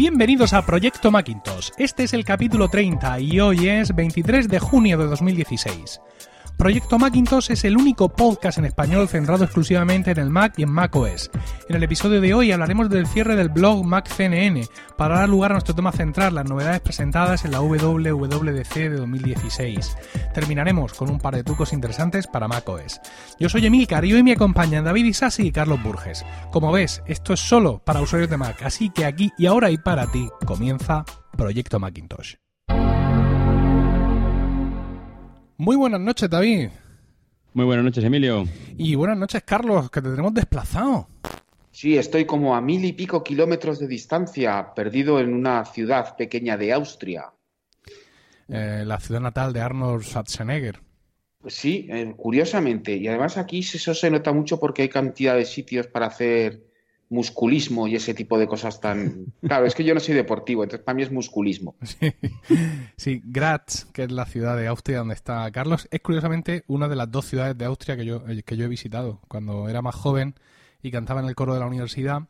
Bienvenidos a Proyecto Macintosh. Este es el capítulo 30 y hoy es 23 de junio de 2016. Proyecto Macintosh es el único podcast en español centrado exclusivamente en el Mac y en macOS. En el episodio de hoy hablaremos del cierre del blog MacCNN para dar lugar a nuestro tema central, las novedades presentadas en la WWDC de 2016. Terminaremos con un par de trucos interesantes para macOS. Yo soy Emilcar y hoy me acompañan David Isasi y Carlos Burges. Como ves, esto es solo para usuarios de Mac, así que aquí y ahora y para ti comienza Proyecto Macintosh. Muy buenas noches, David. Muy buenas noches, Emilio. Y buenas noches, Carlos, que te tenemos desplazado. Sí, estoy como a mil y pico kilómetros de distancia, perdido en una ciudad pequeña de Austria. Eh, la ciudad natal de Arnold Schwarzenegger. Pues sí, eh, curiosamente. Y además aquí eso se nota mucho porque hay cantidad de sitios para hacer musculismo y ese tipo de cosas tan... Claro, es que yo no soy deportivo, entonces para mí es musculismo. Sí, Graz, que es la ciudad de Austria donde está Carlos, es curiosamente una de las dos ciudades de Austria que yo, eh, que yo he visitado. Cuando era más joven y cantaba en el coro de la universidad,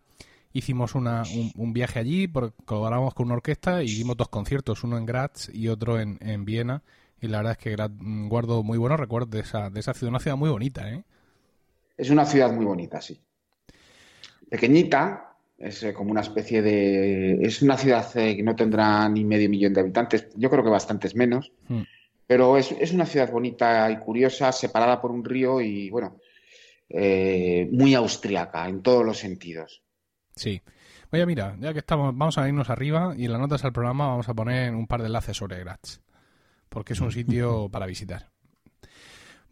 hicimos una, un, viaje allí, colaboramos con una orquesta y dimos dos conciertos, uno en Graz y otro en, en Viena. Y la verdad es que mm, guardo muy buenos recuerdos de esa, de esa ciudad, una ciudad muy bonita, ¿eh? Es una ciudad muy bonita, sí pequeñita, es eh, como una especie de... Es una ciudad eh, que no tendrá ni medio millón de habitantes, yo creo que bastantes menos, hmm. pero es, una ciudad bonita y curiosa, separada por un río y, bueno, eh, muy austriaca en todos los sentidos. Sí. Oye, mira, ya que estamos, vamos a irnos arriba y en las notas al programa vamos a poner un par de enlaces sobre Graz, porque es un sitio para visitar.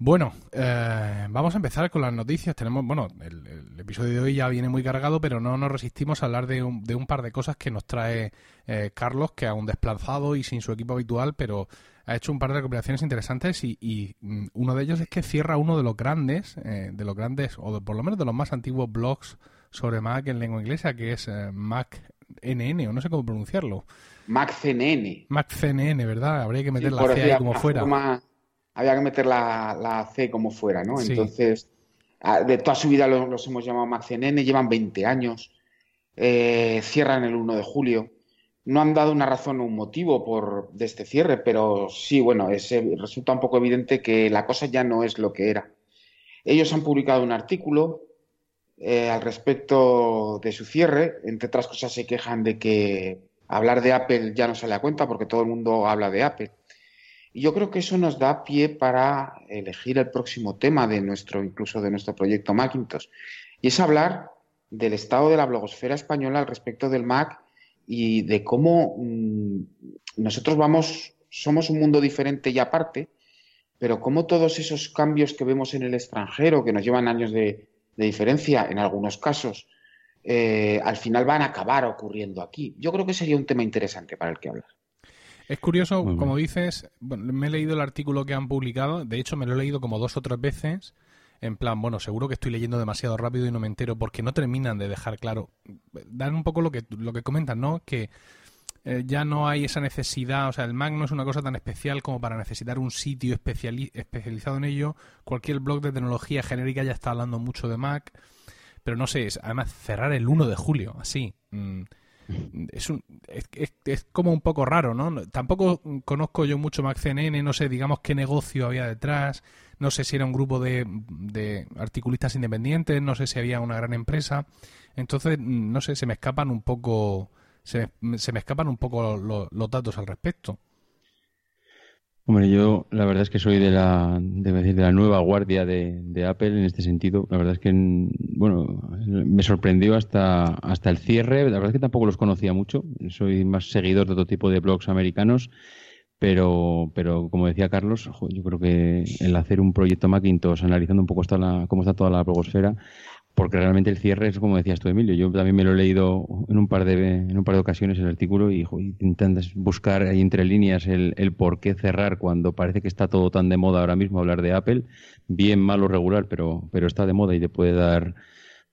Bueno, eh, vamos a empezar con las noticias. Tenemos, bueno, el, episodio de hoy ya viene muy cargado, pero no nos resistimos a hablar de un, de un par de cosas que nos trae eh, Carlos, que aún desplazado y sin su equipo habitual, pero ha hecho un par de recopilaciones interesantes y, mm, uno de ellos es que cierra uno de los grandes, eh, de los grandes, o por lo menos de los más antiguos blogs sobre Mac en lengua inglesa, que es MacNN, o no sé cómo pronunciarlo. MacCNN. MacCNN, ¿verdad? Habría que meter la C ahí como fuera había que meter la, C como fuera, ¿no? Entonces, de toda su vida los, hemos llamado MacCNN, llevan 20 años, eh, cierran el 1 de julio. No han dado una razón o un motivo por, de este cierre, pero sí, bueno, resulta un poco evidente que la cosa ya no es lo que era. Ellos han publicado un artículo eh, al respecto de su cierre. Entre otras cosas, se quejan de que hablar de Apple ya no sale a cuenta porque todo el mundo habla de Apple. Y yo creo que eso nos da pie para elegir el próximo tema de nuestro, incluso de nuestro proyecto Macintosh. Y es hablar del estado de la blogosfera española al respecto del Mac y de cómo mm, nosotros vamos, somos un mundo diferente y aparte, pero cómo todos esos cambios que vemos en el extranjero, que nos llevan años de, diferencia en algunos casos, eh, al final van a acabar ocurriendo aquí. Yo creo que sería un tema interesante para el que hablar. Es curioso, como dices, me he leído el artículo que han publicado, de hecho me lo he leído como dos o tres veces, en plan, bueno, seguro que estoy leyendo demasiado rápido y no me entero porque no terminan de dejar claro, dan un poco lo que, lo que comentan, ¿no? Que eh, ya no hay esa necesidad, o sea, el Mac no es una cosa tan especial como para necesitar un sitio especializado en ello, cualquier blog de tecnología genérica ya está hablando mucho de Mac, pero no sé, es, además cerrar el 1 de julio, así. Mm, es, un, es, es, como un poco raro, ¿no? Tampoco conozco yo mucho MacCNN, no sé, digamos, qué negocio había detrás, no sé si era un grupo de, de articulistas independientes, no sé si había una gran empresa. Entonces, no sé, se me escapan un poco, se, se me escapan un poco los datos al respecto. Hombre, yo la verdad es que soy de la, de la nueva guardia de, Apple en este sentido. La verdad es que, bueno, me sorprendió hasta, hasta el cierre. La verdad es que tampoco los conocía mucho. Soy más seguidor de otro tipo de blogs americanos. Pero, pero como decía Carlos, yo creo que el hacer un proyecto Macintosh analizando un poco está cómo está toda la blogosfera, porque realmente el cierre es como decías tú, Emilio. Yo también me lo he leído en un par de, en un par de ocasiones el artículo y intentas buscar ahí entre líneas el, el, por qué cerrar cuando parece que está todo tan de moda ahora mismo hablar de Apple, bien, malo, regular, pero, pero está de moda y te puede dar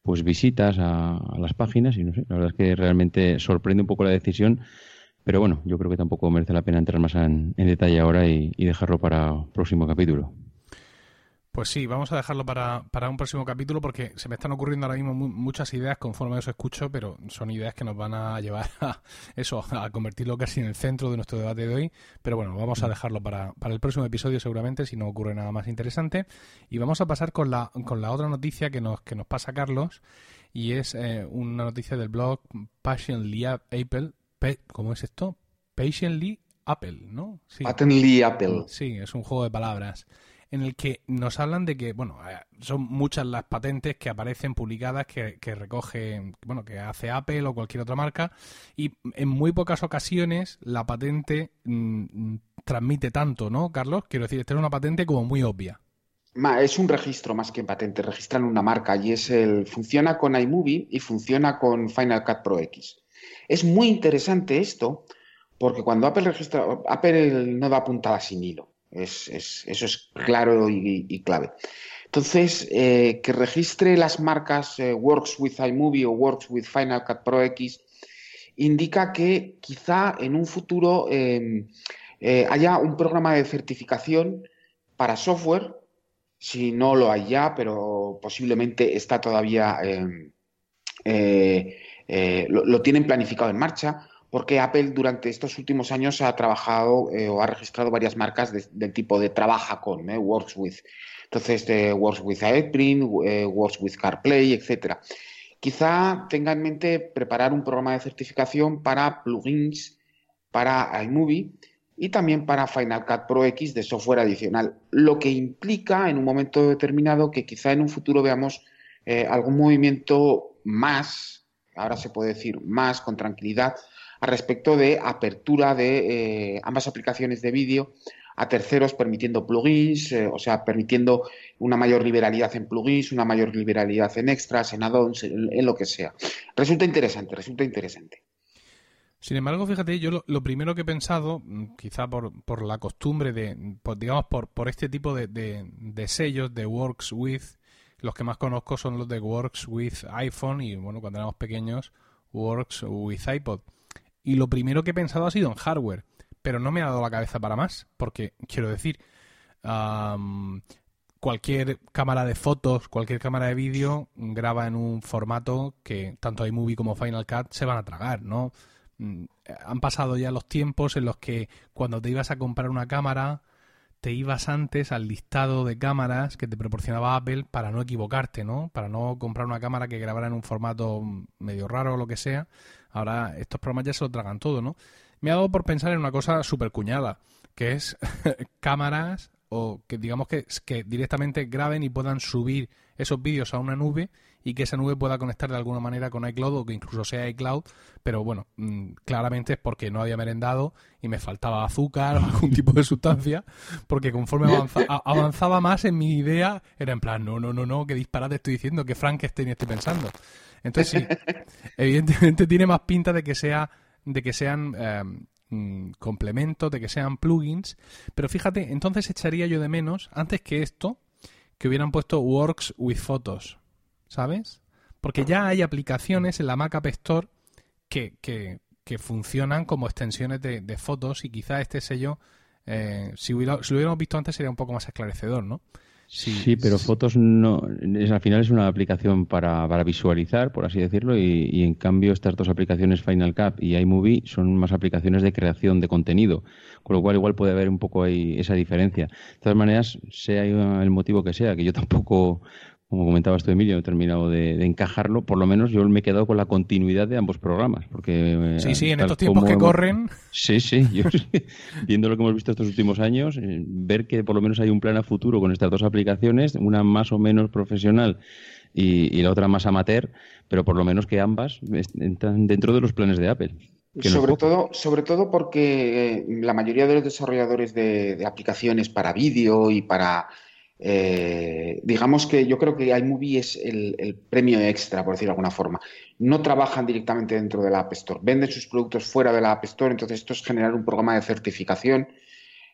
pues visitas a, las páginas y no sé, la verdad es que realmente sorprende un poco la decisión. Pero bueno, yo creo que tampoco merece la pena entrar más en, detalle ahora y, y dejarlo para próximo capítulo. Pues sí, vamos a dejarlo para, para, un próximo capítulo porque se me están ocurriendo ahora mismo muchas ideas conforme os escucho, pero son ideas que nos van a llevar a eso, a convertirlo casi en el centro de nuestro debate de hoy. Pero bueno, vamos a dejarlo para, para el próximo episodio seguramente, si no ocurre nada más interesante. Y vamos a pasar con la, con la otra noticia que nos, que nos pasa Carlos, y es eh, una noticia del blog Patiently Apple. ¿Cómo es esto? Patiently Apple, ¿no? Sí. Apple. Sí, es un juego de palabras en el que nos hablan de que, bueno, eh, son muchas las patentes que aparecen publicadas que, que recoge, bueno, que hace Apple o cualquier otra marca y en muy pocas ocasiones la patente mm, transmite tanto, ¿no, Carlos? Quiero decir, esta es una patente como muy obvia. Es un registro más que patente, registran una marca y es el funciona con iMovie y funciona con Final Cut Pro X. Es muy interesante esto porque cuando Apple registra, Apple no da puntada sin hilo. Es, eso es claro y, clave. Entonces, eh, que registre las marcas eh, Works with iMovie o Works with Final Cut Pro X indica que quizá en un futuro em, eh, haya un programa de certificación para software, si no lo hay ya, pero posiblemente está todavía, em, lo tienen planificado en marcha, porque Apple durante estos últimos años ha trabajado eh, o ha registrado varias marcas del tipo de trabaja con, eh, works with. Entonces, works with AirPrint, eh, works with CarPlay, etcétera. Quizá tenga en mente preparar un programa de certificación para plugins para iMovie y también para Final Cut Pro X de software adicional, lo que implica en un momento determinado que quizá en un futuro veamos algún movimiento más, ahora se puede decir más con tranquilidad, respecto de apertura de eh, ambas aplicaciones de vídeo a terceros permitiendo plugins, eh, o sea, permitiendo una mayor liberalidad en plugins, una mayor liberalidad en extras, en add-ons, en, lo que sea. Resulta interesante, resulta interesante. Sin embargo, fíjate, yo lo, primero que he pensado, mm, quizá por, por la costumbre de, digamos, por, por este tipo de, de, sellos de Works With, los que más conozco son los de Works With iPhone y, bueno, cuando éramos pequeños, Works With iPod. Y lo primero que he pensado ha sido en hardware, pero no me ha dado la cabeza para más, porque quiero decir, cualquier cámara de fotos, cualquier cámara de vídeo graba en un formato que tanto iMovie como Final Cut se van a tragar, ¿no? Mm, han pasado ya los tiempos en los que cuando te ibas a comprar una cámara, te ibas antes al listado de cámaras que te proporcionaba Apple para no equivocarte, ¿no? Para no comprar una cámara que grabara en un formato medio raro o lo que sea, Ahora estos programas ya se lo tragan todo, ¿no? Me ha dado por pensar en una cosa súper cuñada, que es cámaras o que digamos que, directamente graben y puedan subir esos vídeos a una nube y que esa nube pueda conectar de alguna manera con iCloud o que incluso sea iCloud, pero bueno, mm, claramente es porque no había merendado y me faltaba azúcar o algún tipo de sustancia, porque conforme avanzaba más en mi idea, era en plan, no, no, no, no, qué disparate estoy diciendo, que Frankenstein estoy pensando. Entonces sí, evidentemente tiene más pinta de que sea de que sean em, mm, complementos, de que sean plugins, pero fíjate, entonces echaría yo de menos antes que esto que hubieran puesto Works with Photos, ¿sabes? Porque ya hay aplicaciones en la Mac App Store que, que, que funcionan como extensiones de, de, fotos y quizá este sello, eh, si, hubiera, si lo hubiéramos visto antes, sería un poco más esclarecedor, ¿no? Sí, pero fotos no. Es, al final es una aplicación para, para visualizar, por así decirlo, y, en cambio estas dos aplicaciones Final Cut y iMovie son más aplicaciones de creación de contenido, con lo cual igual puede haber un poco ahí esa diferencia. De todas maneras, sea el motivo que sea, que yo tampoco como comentabas tú, Emilio, he terminado de, encajarlo. Por lo menos yo me he quedado con la continuidad de ambos programas. Porque, eh, sí, sí, en estos tiempos que corren. Sí, sí. Yo, viendo lo que hemos visto estos últimos años, eh, ver que por lo menos hay un plan a futuro con estas dos aplicaciones, una más o menos profesional y, la otra más amateur, pero por lo menos que ambas están dentro de los planes de Apple. Sobre todo, sobre todo porque eh, la mayoría de los desarrolladores de aplicaciones para vídeo y para eh, digamos que yo creo que iMovie es el, premio extra, por decirlo de alguna forma. No trabajan directamente dentro de la App Store, venden sus productos fuera de la App Store, entonces esto es generar un programa de certificación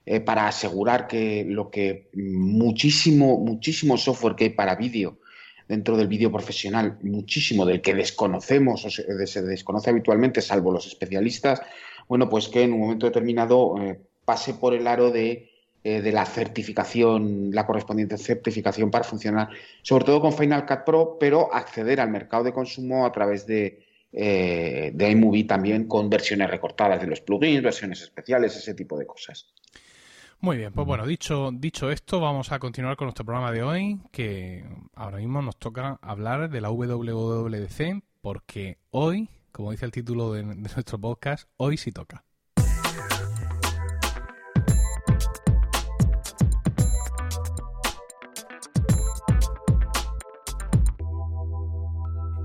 eh, para asegurar que lo que muchísimo, muchísimo software que hay para vídeo dentro del vídeo profesional, muchísimo del que desconocemos o se, desconoce habitualmente, salvo los especialistas, bueno, pues que en un momento determinado eh, pase por el aro de eh, de la certificación, la correspondiente certificación para funcionar, sobre todo con Final Cut Pro, pero acceder al mercado de consumo a través de, eh, de iMovie también con versiones recortadas de los plugins, versiones especiales, ese tipo de cosas. Muy bien, pues bueno, dicho, dicho esto, vamos a continuar con nuestro programa de hoy, que ahora mismo nos toca hablar de la WWDC, porque hoy, como dice el título de nuestro podcast, hoy sí toca.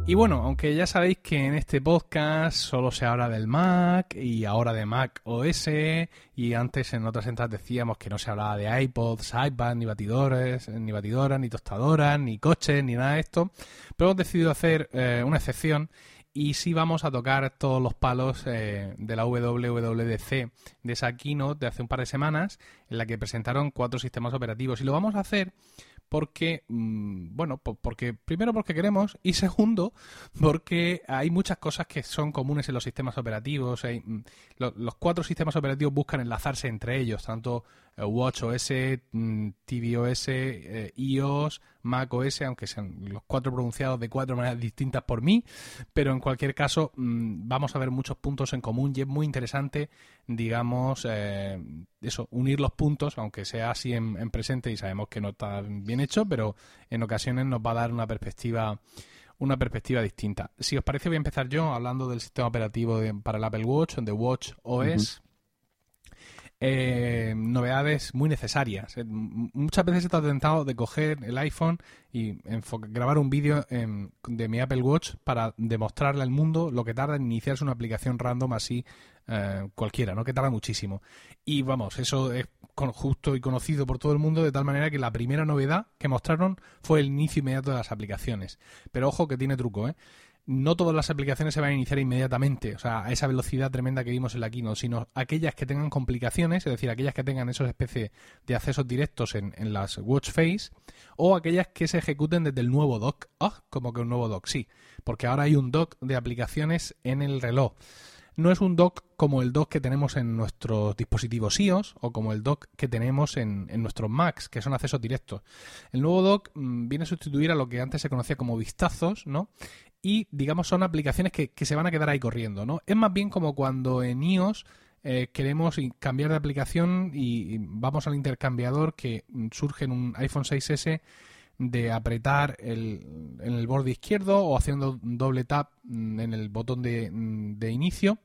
Y bueno, aunque ya sabéis que en este podcast solo se habla del Mac y ahora de Mac OS y antes en otras entradas decíamos que no se hablaba de iPods, iPad, ni batidores, ni batidoras, ni tostadoras, ni coches, ni nada de esto, pero hemos decidido hacer eh, una excepción y sí vamos a tocar todos los palos eh, de la WWDC de esa keynote de hace un par de semanas en la que presentaron cuatro sistemas operativos. Y lo vamos a hacer porque, mm, bueno, porque primero porque queremos y segundo porque hay muchas cosas que son comunes en los sistemas operativos. Mm, los cuatro sistemas operativos buscan enlazarse entre ellos, tanto WatchOS, mm, tvOS, eh, iOS, macOS, aunque sean los cuatro pronunciados de cuatro maneras distintas por mí, pero en cualquier caso vamos a ver muchos puntos en común y es muy interesante, digamos, eh, eso, unir los puntos, aunque sea así en, presente y sabemos que no está bien hecho, pero en ocasiones nos va a dar una perspectiva una perspectiva distinta. Si os parece, voy a empezar yo hablando del sistema operativo para el Apple Watch, de Watch OS. Eh, novedades muy necesarias. Eh, muchas veces he estado tentado de coger el iPhone y grabar un vídeo de mi Apple Watch para demostrarle al mundo lo que tarda en iniciarse una aplicación random así eh, cualquiera, ¿no? Que tarda muchísimo. Y vamos, eso es justo y conocido por todo el mundo de tal manera que la primera novedad que mostraron fue el inicio inmediato de las aplicaciones. Pero ojo que tiene truco, ¿eh? No todas las aplicaciones se van a iniciar inmediatamente, o sea, a esa velocidad tremenda que vimos en la keynote, sino aquellas que tengan complicaciones, es decir, aquellas que tengan esos especies de accesos directos en, las watch face, o aquellas que se ejecuten desde el nuevo dock. Ah, como que un nuevo dock, sí, porque ahora hay un dock de aplicaciones en el reloj. No es un dock como el dock que tenemos en nuestros dispositivos iOS o como el dock que tenemos en, en nuestros Macs, que son accesos directos. El nuevo dock mm, viene a sustituir a lo que antes se conocía como vistazos, ¿no? Y digamos son aplicaciones que, se van a quedar ahí corriendo, ¿no? Es más bien como cuando en iOS eh, queremos cambiar de aplicación y, vamos al intercambiador que surge en un iPhone 6S de apretar el, en el borde izquierdo o haciendo doble tap en el botón de, de inicio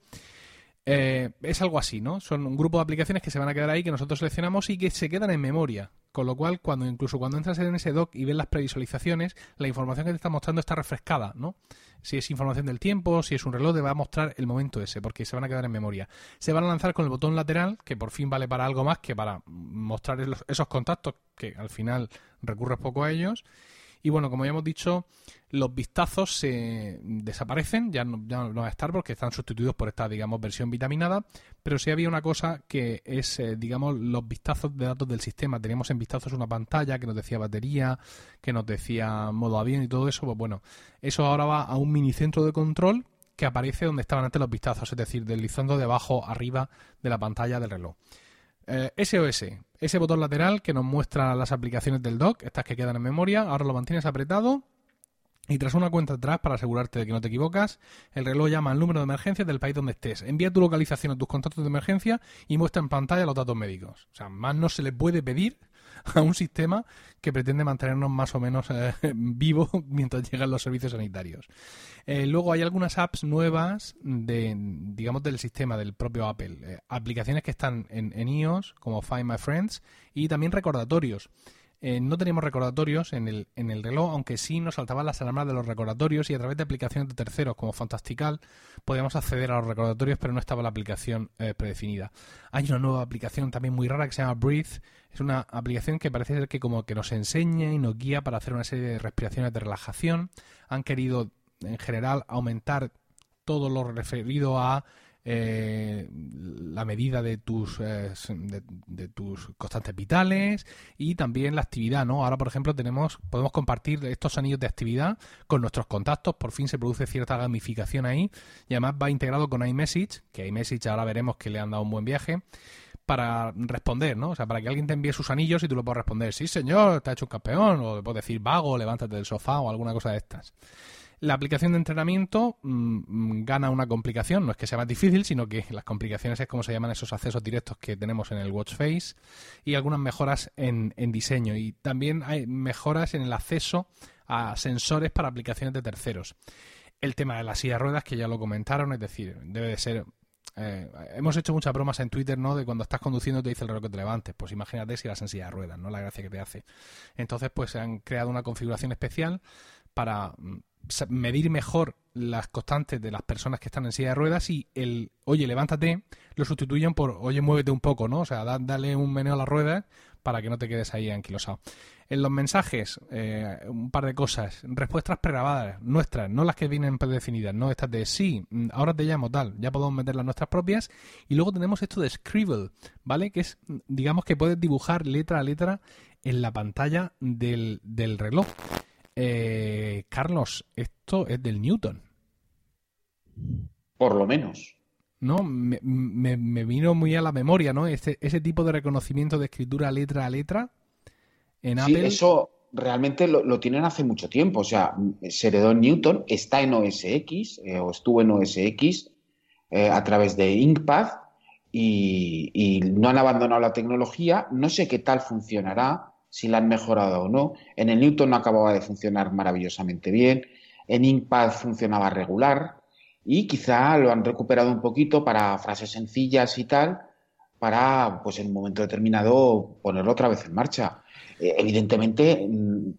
eh, es algo así, ¿no? Son un grupo de aplicaciones que se van a quedar ahí, que nosotros seleccionamos y que se quedan en memoria. Con lo cual, cuando incluso cuando entras en ese doc y ves las previsualizaciones, la información que te está mostrando está refrescada, ¿no? Si es información del tiempo, si es un reloj, te va a mostrar el momento ese, porque se van a quedar en memoria. Se van a lanzar con el botón lateral, que por fin vale para algo más que para mostrar esos contactos, que al final recurres poco a ellos. Y bueno, como ya hemos dicho, los vistazos se desaparecen, ya no, ya no van a estar porque están sustituidos por esta, digamos, versión vitaminada, pero sí había una cosa que es, eh, digamos, los vistazos de datos del sistema. Teníamos en vistazos una pantalla que nos decía batería, que nos decía modo avión y todo eso, pues bueno, eso ahora va a un mini centro de control que aparece donde estaban antes los vistazos, es decir, deslizando de abajo arriba de la pantalla del reloj. SOS, eh, ese botón lateral que nos muestra las aplicaciones del dock, estas que quedan en memoria, ahora lo mantienes apretado y tras una cuenta atrás, para asegurarte de que no te equivocas, el reloj llama al número de emergencia del país donde estés, envía tu localización a tus contactos de emergencia y muestra en pantalla los datos médicos. O sea, más no se le puede pedir a un sistema que pretende mantenernos más o menos eh, vivos mientras llegan los servicios sanitarios. Eh, luego hay algunas apps nuevas de, digamos, del sistema del propio Apple. Eh, aplicaciones que están en, en iOS, como Find My Friends, y también recordatorios. Eh, no teníamos recordatorios en el, en el reloj, aunque sí nos saltaban las alarmas de los recordatorios y a través de aplicaciones de terceros como Fantastical podíamos acceder a los recordatorios, pero no estaba la aplicación eh, predefinida. Hay una nueva aplicación también muy rara que se llama Breathe. Es una aplicación que parece ser que como que nos enseña y nos guía para hacer una serie de respiraciones de relajación. Han querido en general aumentar todo lo referido a eh, la medida de tus, eh, de, tus constantes vitales y también la actividad, ¿no? Ahora, por ejemplo, tenemos podemos compartir estos anillos de actividad con nuestros contactos, por fin se produce cierta gamificación ahí y además va integrado con iMessage, que iMessage ahora veremos que le han dado un buen viaje para responder, ¿no? O sea, para que alguien te envíe sus anillos y tú lo puedas responder, sí señor, te ha hecho un campeón, o puedes decir vago, levántate del sofá o alguna cosa de estas. La aplicación de entrenamiento mm, mm, gana una complicación, no es que sea más difícil, sino que las complicaciones es como se llaman esos accesos directos que tenemos en el Watch Face y algunas mejoras en, diseño y también hay mejoras en el acceso a sensores para aplicaciones de terceros. El tema de las silla de ruedas, que ya lo comentaron, es decir, debe de ser eh, hemos hecho muchas bromas en Twitter, ¿no? De cuando estás conduciendo te dice el reloj que te levantes. Pues imagínate si vas en silla de ruedas, ¿no? La gracia que te hace. Entonces, pues se han creado una configuración especial para mm, medir mejor las constantes de las personas que están en silla de ruedas y el oye, levántate, lo sustituyen por oye, muévete un poco, ¿no? O sea, dale un meneo a las ruedas para que no te quedes ahí anquilosado. En los mensajes, eh, un par de cosas. Respuestas pregrabadas, nuestras, no las que vienen predefinidas, no estas de sí, mm, ahora te llamo tal, ya podemos meter las nuestras propias. Y luego tenemos esto de Scribble, ¿vale? Que es, digamos que puedes dibujar letra a letra en la pantalla del, del reloj. Eh, Carlos, esto es del Newton. Por lo menos. No, me, me, vino muy a la memoria, ¿no? Ese, ese tipo de reconocimiento de escritura letra a letra en sí, Eso realmente lo, tienen hace mucho tiempo. O sea, Seredon Newton está en OS X eh, o estuvo en OS X eh, a través de Inkpad y, y, no han abandonado la tecnología. No sé qué tal funcionará si la han mejorado o no. En el Newton no acababa de funcionar maravillosamente bien, en Inkpad funcionaba regular y quizá lo han recuperado un poquito para frases sencillas y tal, para pues en un momento determinado ponerlo otra vez en marcha. Eh, evidentemente mm,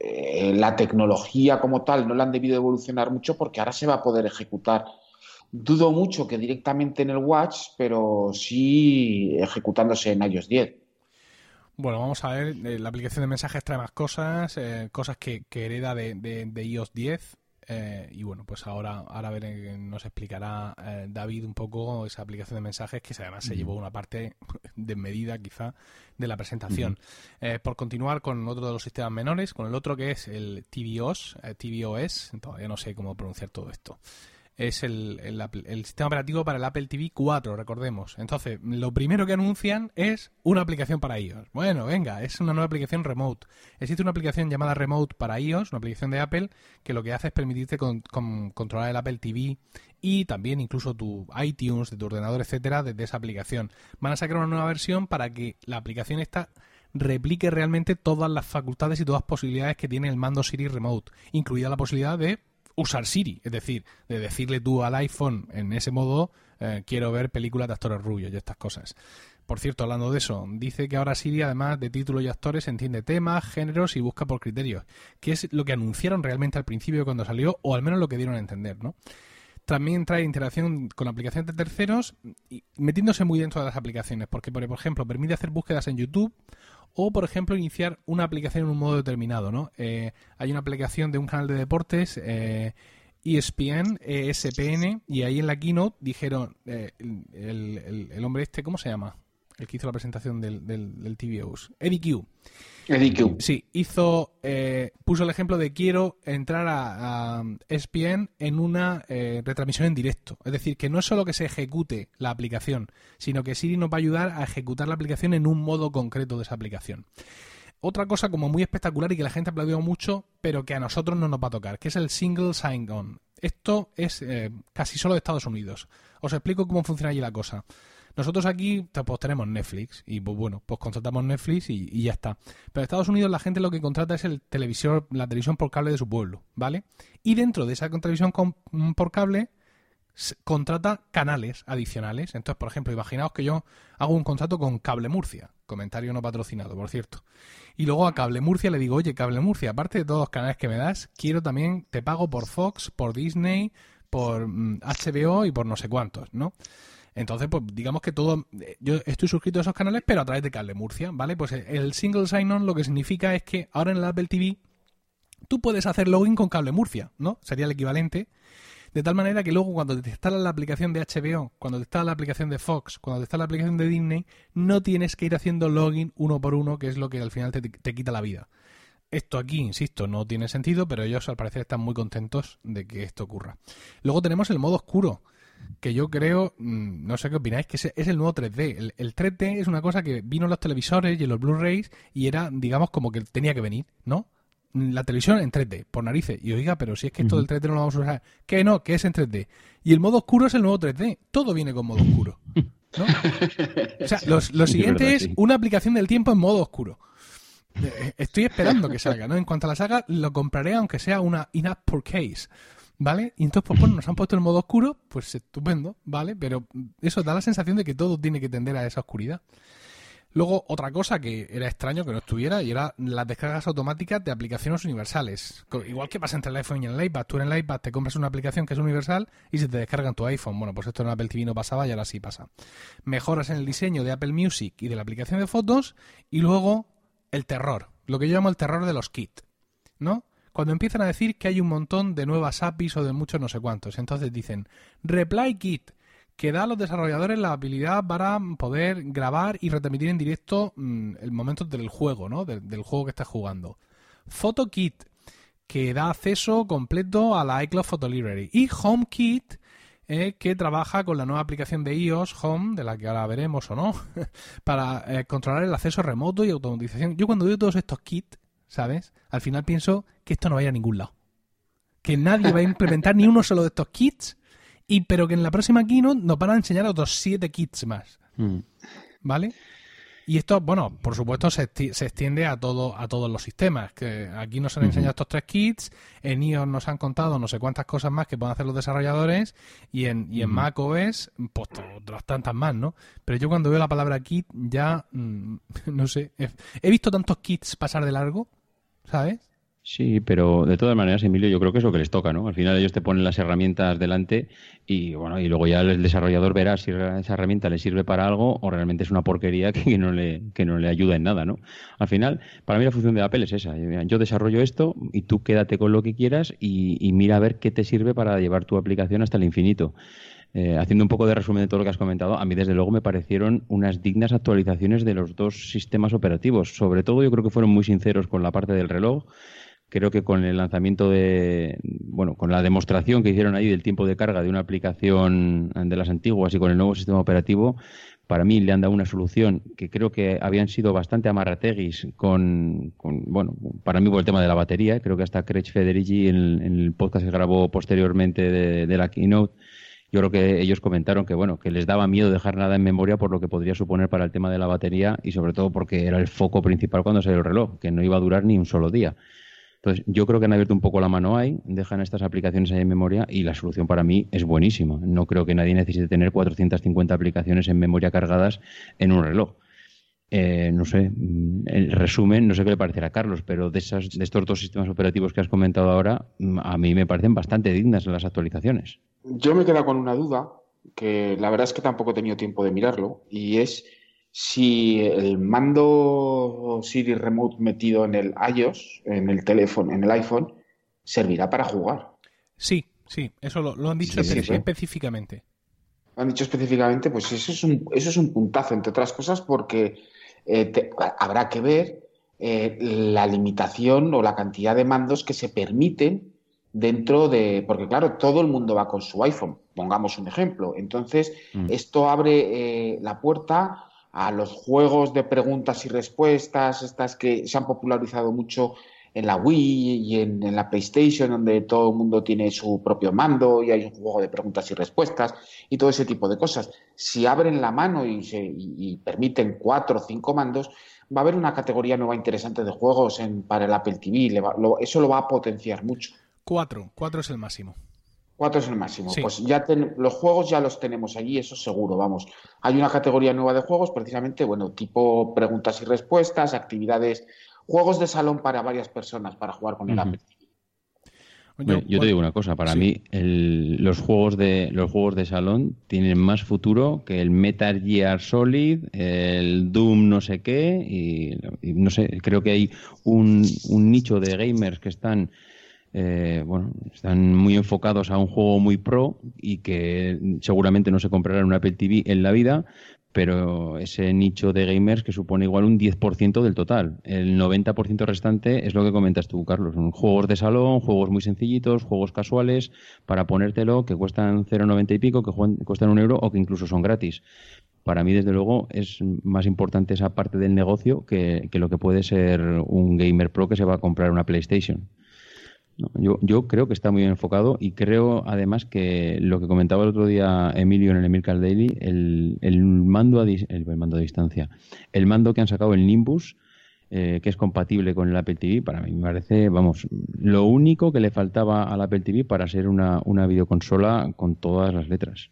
eh, la tecnología como tal no la han debido evolucionar mucho porque ahora se va a poder ejecutar. Dudo mucho que directamente en el Watch, pero sí ejecutándose en iOS 10. Bueno, vamos a ver, eh, la aplicación de mensajes trae más cosas, eh, cosas que, hereda de, de, iOS 10. Eh, y bueno, pues ahora, ahora ver, nos explicará David un poco esa aplicación de mensajes que además se llevó una parte de medida quizá de la presentación. por continuar con otro de los sistemas menores, con el otro que es el tvOS, tvOS, todavía no sé cómo pronunciar todo esto es el, el, sistema operativo para el Apple TV 4, recordemos. Entonces, lo primero que anuncian es una aplicación para iOS. Bueno, venga, es una nueva aplicación remote. Existe una aplicación llamada Remote para iOS, una aplicación de Apple, que lo que hace es permitirte controlar el Apple TV y también incluso tu iTunes, de tu ordenador, etcétera, desde esa aplicación. Van a sacar una nueva versión para que la aplicación esta replique realmente todas las facultades y todas las posibilidades que tiene el mando Siri Remote, incluida la posibilidad de usar Siri, es decir, de decirle tú al iPhone en ese modo, eh, quiero ver películas de actores rubios y estas cosas. Por cierto, hablando de eso, dice que ahora Siri, además de títulos y actores, entiende temas, géneros y busca por criterios, que es lo que anunciaron realmente al principio cuando salió, o al menos lo que dieron a entender, ¿no? También trae interacción con aplicaciones de terceros, metiéndose muy dentro de las aplicaciones, porque, por ejemplo, permite hacer búsquedas en YouTube o, por ejemplo, iniciar una aplicación en un modo determinado. ¿no? Eh, hay una aplicación de un canal de deportes, eh, ESPN, ESPN, y ahí en la keynote dijeron, eh, el, el, hombre este, ¿cómo se llama? El que hizo la presentación del, del, del TVOs. Eddie Q. Sí, hizo, eh, puso el ejemplo de quiero entrar a, a ESPN en una eh, retransmisión en directo. Es decir, que no es solo que se ejecute la aplicación, sino que Siri nos va a ayudar a ejecutar la aplicación en un modo concreto de esa aplicación. Otra cosa como muy espectacular y que la gente aplaudió mucho, pero que a nosotros no nos va a tocar, que es el single sign-on. Esto es eh, casi solo de Estados Unidos. Os explico cómo funciona allí la cosa. Nosotros aquí pues tenemos Netflix y pues bueno, pues contratamos Netflix y, ya está. Pero en Estados Unidos la gente lo que contrata es el televisor, la televisión por cable de su pueblo, ¿vale? Y dentro de esa televisión por cable contrata canales adicionales. Entonces, por ejemplo, imaginaos que yo hago un contrato con Cable Murcia, comentario no patrocinado, por cierto. Y luego a Cable Murcia le digo, oye, Cable Murcia, aparte de todos los canales que me das, quiero también, te pago por Fox, por Disney, por HBO mm, y por no sé cuántos, ¿no? Entonces, pues digamos que todo, eh, yo estoy suscrito a esos canales, pero a través de Cable Murcia, ¿vale? Pues el single sign-on lo que significa es que ahora en el Apple TV tú puedes hacer login con Cable Murcia, ¿no? Sería el equivalente. De tal manera que luego cuando te instalas la aplicación de HBO, cuando te instalas la aplicación de Fox, cuando te instalas la aplicación de Disney, no tienes que ir haciendo login uno por uno, que es lo que al final te, te quita la vida. Esto aquí, insisto, no tiene sentido, pero ellos al parecer están muy contentos de que esto ocurra. Luego tenemos el modo oscuro. Que yo creo, mm, no sé qué opináis, que es, el nuevo 3D. El, 3D es una cosa que vino en los televisores y en los Blu-rays y era, digamos, como que tenía que venir, ¿no? La televisión en 3D, por narices. Y oiga, pero si es que esto del 3D no lo vamos a usar. Que no, que es en 3D. Y el modo oscuro es el nuevo 3D. Todo viene con modo oscuro. ¿no? O sea, lo, siguiente es una aplicación del tiempo en modo oscuro. Eh, estoy esperando que salga, ¿no? En cuanto a la saga, lo compraré aunque sea una in-app por case. ¿Vale? Y entonces, pues bueno, nos han puesto el modo oscuro, pues estupendo, ¿vale? Pero eso da la sensación de que todo tiene que tender a esa oscuridad. Luego, otra cosa que era extraño que no estuviera y era las descargas automáticas de aplicaciones universales. Igual que pasa entre el iPhone y el iPad. Tú en el iPad te compras una aplicación que es universal y se te descarga en tu iPhone. Bueno, pues esto en Apple TV no pasaba y ahora sí pasa. Mejoras en el diseño de Apple Music y de la aplicación de fotos y luego el terror. Lo que yo llamo el terror de los kits. ¿No? Cuando empiezan a decir que hay un montón de nuevas APIs o de muchos no sé cuántos. Entonces dicen, Reply Kit, que da a los desarrolladores la habilidad para poder grabar y retransmitir en directo mm, el momento del juego, ¿no? Del, juego que estás jugando. PhotoKit, que da acceso completo a la iCloud Photo Library. Y HomeKit, eh, que trabaja con la nueva aplicación de iOS Home, de la que ahora veremos o no, para eh, controlar el acceso remoto y automatización. Yo cuando veo todos estos kits, ¿sabes? Al final pienso que esto no va a ir a ningún lado. Que nadie va a implementar ni uno solo de estos kits, y pero que en la próxima keynote nos van a enseñar otros siete kits más. Mm. ¿Vale? Y esto, bueno, por supuesto se, extiende a todo a todos los sistemas. Que aquí nos han enseñado estos tres kits, en iOS nos han contado no sé cuántas cosas más que pueden hacer los desarrolladores y en, y en Mac OS, pues otras tantas más, ¿no? Pero yo cuando veo la palabra kit ya, mm, no sé, he visto tantos kits pasar de largo, ¿sabes? Sí, pero de todas maneras, Emilio, yo creo que es lo que les toca, ¿no? Al final ellos te ponen las herramientas delante y bueno, y luego ya el desarrollador verá si esa herramienta le sirve para algo o realmente es una porquería que no le, que no le ayuda en nada, ¿no? Al final, para mí la función de Apple es esa. Yo desarrollo esto y tú quédate con lo que quieras y, mira a ver qué te sirve para llevar tu aplicación hasta el infinito. Eh, haciendo un poco de resumen de todo lo que has comentado, a mí desde luego me parecieron unas dignas actualizaciones de los dos sistemas operativos. Sobre todo yo creo que fueron muy sinceros con la parte del reloj creo que con el lanzamiento de, bueno, con la demostración que hicieron ahí del tiempo de carga de una aplicación de las antiguas y con el nuevo sistema operativo, para mí le han dado una solución que creo que habían sido bastante amarrateguis con, con bueno, para mí por el tema de la batería, creo que hasta Craig Federici en, el podcast que grabó posteriormente de, de la keynote, yo creo que ellos comentaron que bueno que les daba miedo dejar nada en memoria por lo que podría suponer para el tema de la batería y sobre todo porque era el foco principal cuando salió el reloj que no iba a durar ni un solo día entonces, yo creo que han abierto un poco la mano ahí, dejan estas aplicaciones ahí en memoria y la solución para mí es buenísima. No creo que nadie necesite tener 450 aplicaciones en memoria cargadas en un reloj. Eh, no sé, mm, el resumen, no sé qué le parecerá a Carlos, pero de, esas, de estos dos sistemas operativos que has comentado ahora, mm, a mí me parecen bastante dignas las actualizaciones. Yo me quedo con una duda, que la verdad es que tampoco he tenido tiempo de mirarlo, y es si el mando Siri Remote metido en el iOS, en el teléfono, en el iPhone, servirá para jugar. Sí, sí, eso lo, han dicho específicamente. Lo han dicho específicamente, pues eso es un, eso es un puntazo, entre otras cosas, porque eh, habrá que ver eh, la limitación o la cantidad de mandos que se permiten dentro de, porque claro, todo el mundo va con su iPhone, pongamos un ejemplo. Entonces, mm. esto abre eh, la puerta a los juegos de preguntas y respuestas, estas que se han popularizado mucho en la Wii y en, la PlayStation, donde todo el mundo tiene su propio mando y hay un juego de preguntas y respuestas y todo ese tipo de cosas. Si abren la mano y, se, permiten cuatro o cinco mandos, va a haber una categoría nueva interesante de juegos en, para el Apple TV. eso lo va a potenciar mucho. Cuatro, cuatro es el máximo. Cuatro es el máximo. Pues ya los juegos ya los tenemos allí, eso seguro, vamos. Hay una categoría nueva de juegos, precisamente, bueno, tipo preguntas y respuestas, actividades, juegos de salón para varias personas para jugar con el Apple yo, te digo una cosa, para mí los juegos de los juegos de salón tienen más futuro que el Metal Gear Solid, el Doom no sé qué y, no sé, creo que hay un, un nicho de gamers que están eh, bueno, están muy enfocados a un juego muy pro y que seguramente no se comprarán un Apple TV en la vida, pero ese nicho de gamers que supone igual un 10% del total. El 90% restante es lo que comentas tú, Carlos. Juegos de salón, juegos muy sencillitos, juegos casuales, para ponértelo, que cuestan 0,90 y pico, que cuestan un euro o que incluso son gratis. Para mí, desde luego, es más importante esa parte del negocio que, que lo que puede ser un gamer pro que se va a comprar una PlayStation yo, yo, creo que está muy bien enfocado y creo además que lo que comentaba el otro día Emilio en el Emil Daily, el, el, mando a el, mando a distancia, el mando que han sacado el Nimbus, eh, que es compatible con el Apple TV, para mí me parece, vamos, lo único que le faltaba al Apple TV para ser una, una videoconsola con todas las letras.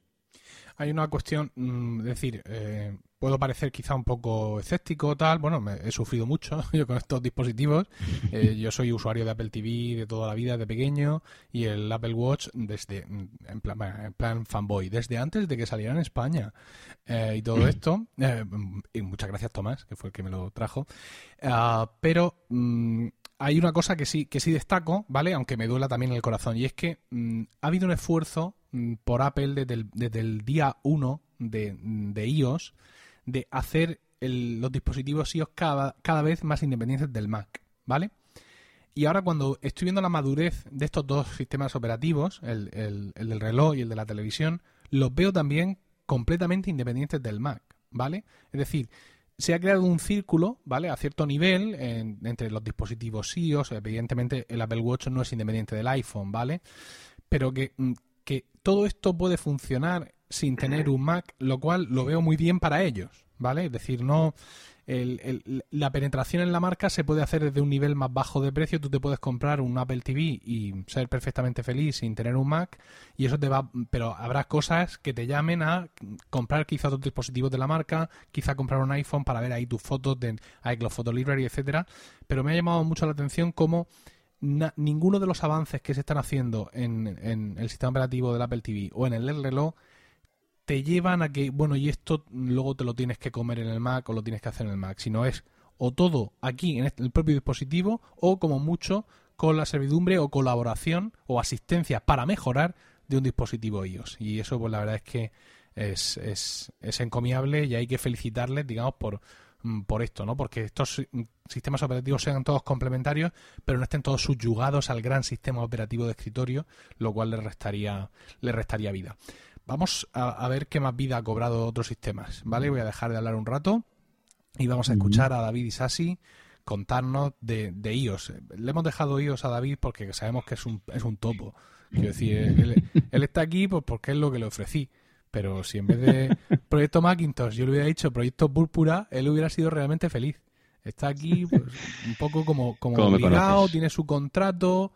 Hay una cuestión, mm, es decir, eh, puedo parecer quizá un poco escéptico o tal. Bueno, me, he sufrido mucho yo con estos dispositivos. Eh, yo soy usuario de Apple TV de toda la vida, de pequeño, y el Apple Watch desde, en plan, en plan fanboy, desde antes de que saliera en España. Eh, y todo esto. Eh, y muchas gracias, Tomás, que fue el que me lo trajo. Ah, pero mm, hay una cosa que sí, que sí destaco, ¿vale? Aunque me duela también el corazón, y es que mm, ha habido un esfuerzo mm, por Apple desde el, desde el día 1 de, de iOS de hacer los dispositivos iOS cada, cada vez más independientes del Mac, ¿vale? Y ahora cuando estoy viendo la madurez de estos dos sistemas operativos, el, el, del reloj y el de la televisión, los veo también completamente independientes del Mac, ¿vale? Es decir, se ha creado un círculo, ¿vale? A cierto nivel entre los dispositivos iOS, evidentemente el Apple Watch no es independiente del iPhone, ¿vale? Pero que, mm, que todo esto puede funcionar sin tener un Mac, lo cual lo veo muy bien para ellos, ¿vale? Es decir, no la penetración en la marca se puede hacer desde un nivel más bajo de precio. Tú te puedes comprar un Apple TV y ser perfectamente feliz sin tener un Mac y eso te va, pero habrá cosas que te llamen a comprar quizá otros dispositivos de la marca, quizá comprar un iPhone para ver ahí tus fotos de iCloud Photo Library, etcétera. Pero me ha llamado mucho la atención cómo ninguno de los avances que se están haciendo en, en el sistema operativo del Apple TV o en el reloj te llevan a que, bueno, y esto luego te lo tienes que comer en el Mac o lo tienes que hacer en el Mac, sino es o todo aquí en este, el propio dispositivo o como mucho con la servidumbre o colaboración o asistencia para mejorar de un dispositivo iOS. Y eso, pues la verdad es que es, es, es encomiable y hay que felicitarles, digamos, por, mm, por esto, ¿no? Porque estos sistemas operativos sean todos complementarios, pero no estén todos subyugados al gran sistema operativo de escritorio, lo cual le restaría, le restaría vida. Vamos a, ver qué más vida ha cobrado otros sistemas, ¿vale? Voy a dejar de hablar un rato y vamos a escuchar a David Isasi contarnos de, iOS. Le hemos dejado iOS a David porque sabemos que es un, es un topo. Quiero decir, él, está aquí pues porque es lo que le ofrecí. Pero si en vez de Proyecto Macintosh yo le hubiera dicho Proyecto Púrpura, él hubiera sido realmente feliz. Está aquí pues, un poco como, como obligado, tiene su contrato,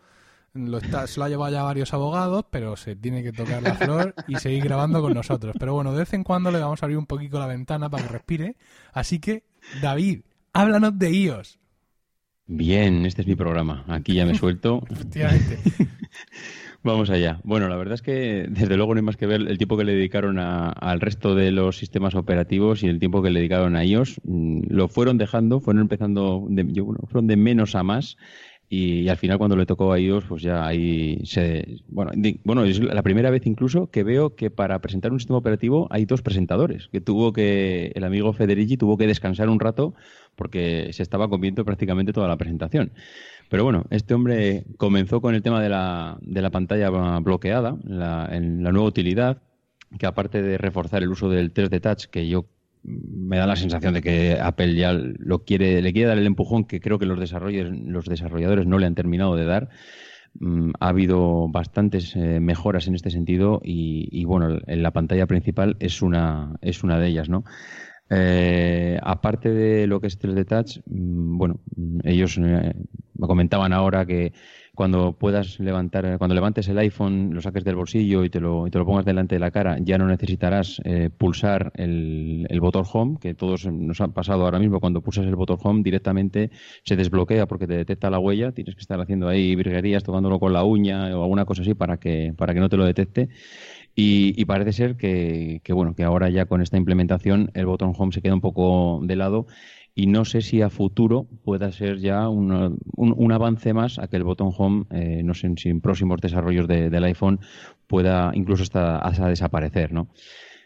lo está, se lo ha llevado ya varios abogados, pero se tiene que tocar la flor y seguir grabando con nosotros. Pero bueno, de vez en cuando le vamos a abrir un poquito la ventana para que respire. Así que, David, háblanos de iOS. Bien, este es mi programa. Aquí ya me suelto. Efectivamente. Vamos allá. Bueno, la verdad es que desde luego no hay más que ver el tiempo que le dedicaron al resto de los sistemas operativos y el tiempo que le dedicaron a iOS. Mm, lo fueron dejando, fueron empezando, de, fueron de menos a más y, al final cuando le tocó a iOS, pues ya ahí se... Bueno, bueno, es la primera vez incluso que veo que para presentar un sistema operativo hay dos presentadores, que tuvo que, el amigo Federici tuvo que descansar un rato porque se estaba comiendo prácticamente toda la presentación. Pero bueno, este hombre comenzó con el tema de la, de la pantalla bloqueada, la, en la nueva utilidad, que aparte de reforzar el uso del 3D Touch, que yo me da la sensación de que Apple ya lo quiere, le quiere dar el empujón que creo que los desarrolladores, los desarrolladores no le han terminado de dar. Mm, ha habido bastantes eh, mejoras en este sentido y, bueno, en la pantalla principal es una, es una de ellas, ¿no? Eh, aparte de lo que es 3D Touch, mm, bueno, ellos eh, me comentaban ahora que cuando puedas levantar, cuando levantes el iPhone, lo saques del bolsillo y te lo, y te lo pongas delante de la cara, ya no necesitarás eh, pulsar el, el botón home, que todos nos ha pasado ahora mismo, cuando pulsas el botón home directamente se desbloquea porque te detecta la huella, tienes que estar haciendo ahí virguerías, tocándolo con la uña o alguna cosa así para que, para que no te lo detecte. Y, y, parece ser que, que, bueno, que ahora ya con esta implementación el botón home se queda un poco de lado y no sé si a futuro pueda ser ya un, un, avance más a que el botón home, eh, no sé si en próximos desarrollos del iPhone pueda incluso hasta, hasta desaparecer, ¿no?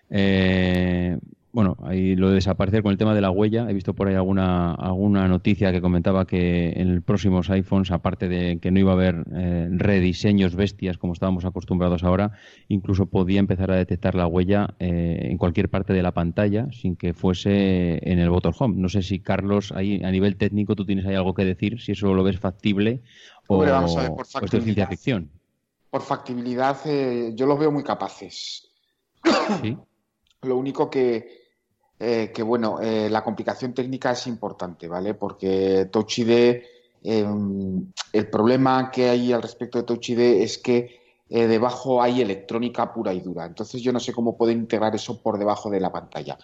Eh, bueno, ahí lo de desaparecer con el tema de la huella. He visto por ahí alguna, alguna noticia que comentaba que en los próximos iPhones, aparte de que no iba a haber eh, rediseños bestias como estábamos acostumbrados ahora, incluso podía empezar a detectar la huella eh, en cualquier parte de la pantalla sin que fuese en el botón home. No sé si, Carlos, ahí a nivel técnico tú tienes ahí algo que decir, si eso lo ves factible o, vamos a ver, por es ciencia ficción. Por factibilidad, eh, yo los veo muy capaces. ¿Sí? Lo único que, eh, que bueno, eh, la complicación técnica es importante, ¿vale? Porque Touch ID, em, el problema que hay al respecto de Touch ID es que eh, debajo hay electrónica pura y dura. Entonces yo no sé cómo pueden integrar eso por debajo de la pantalla.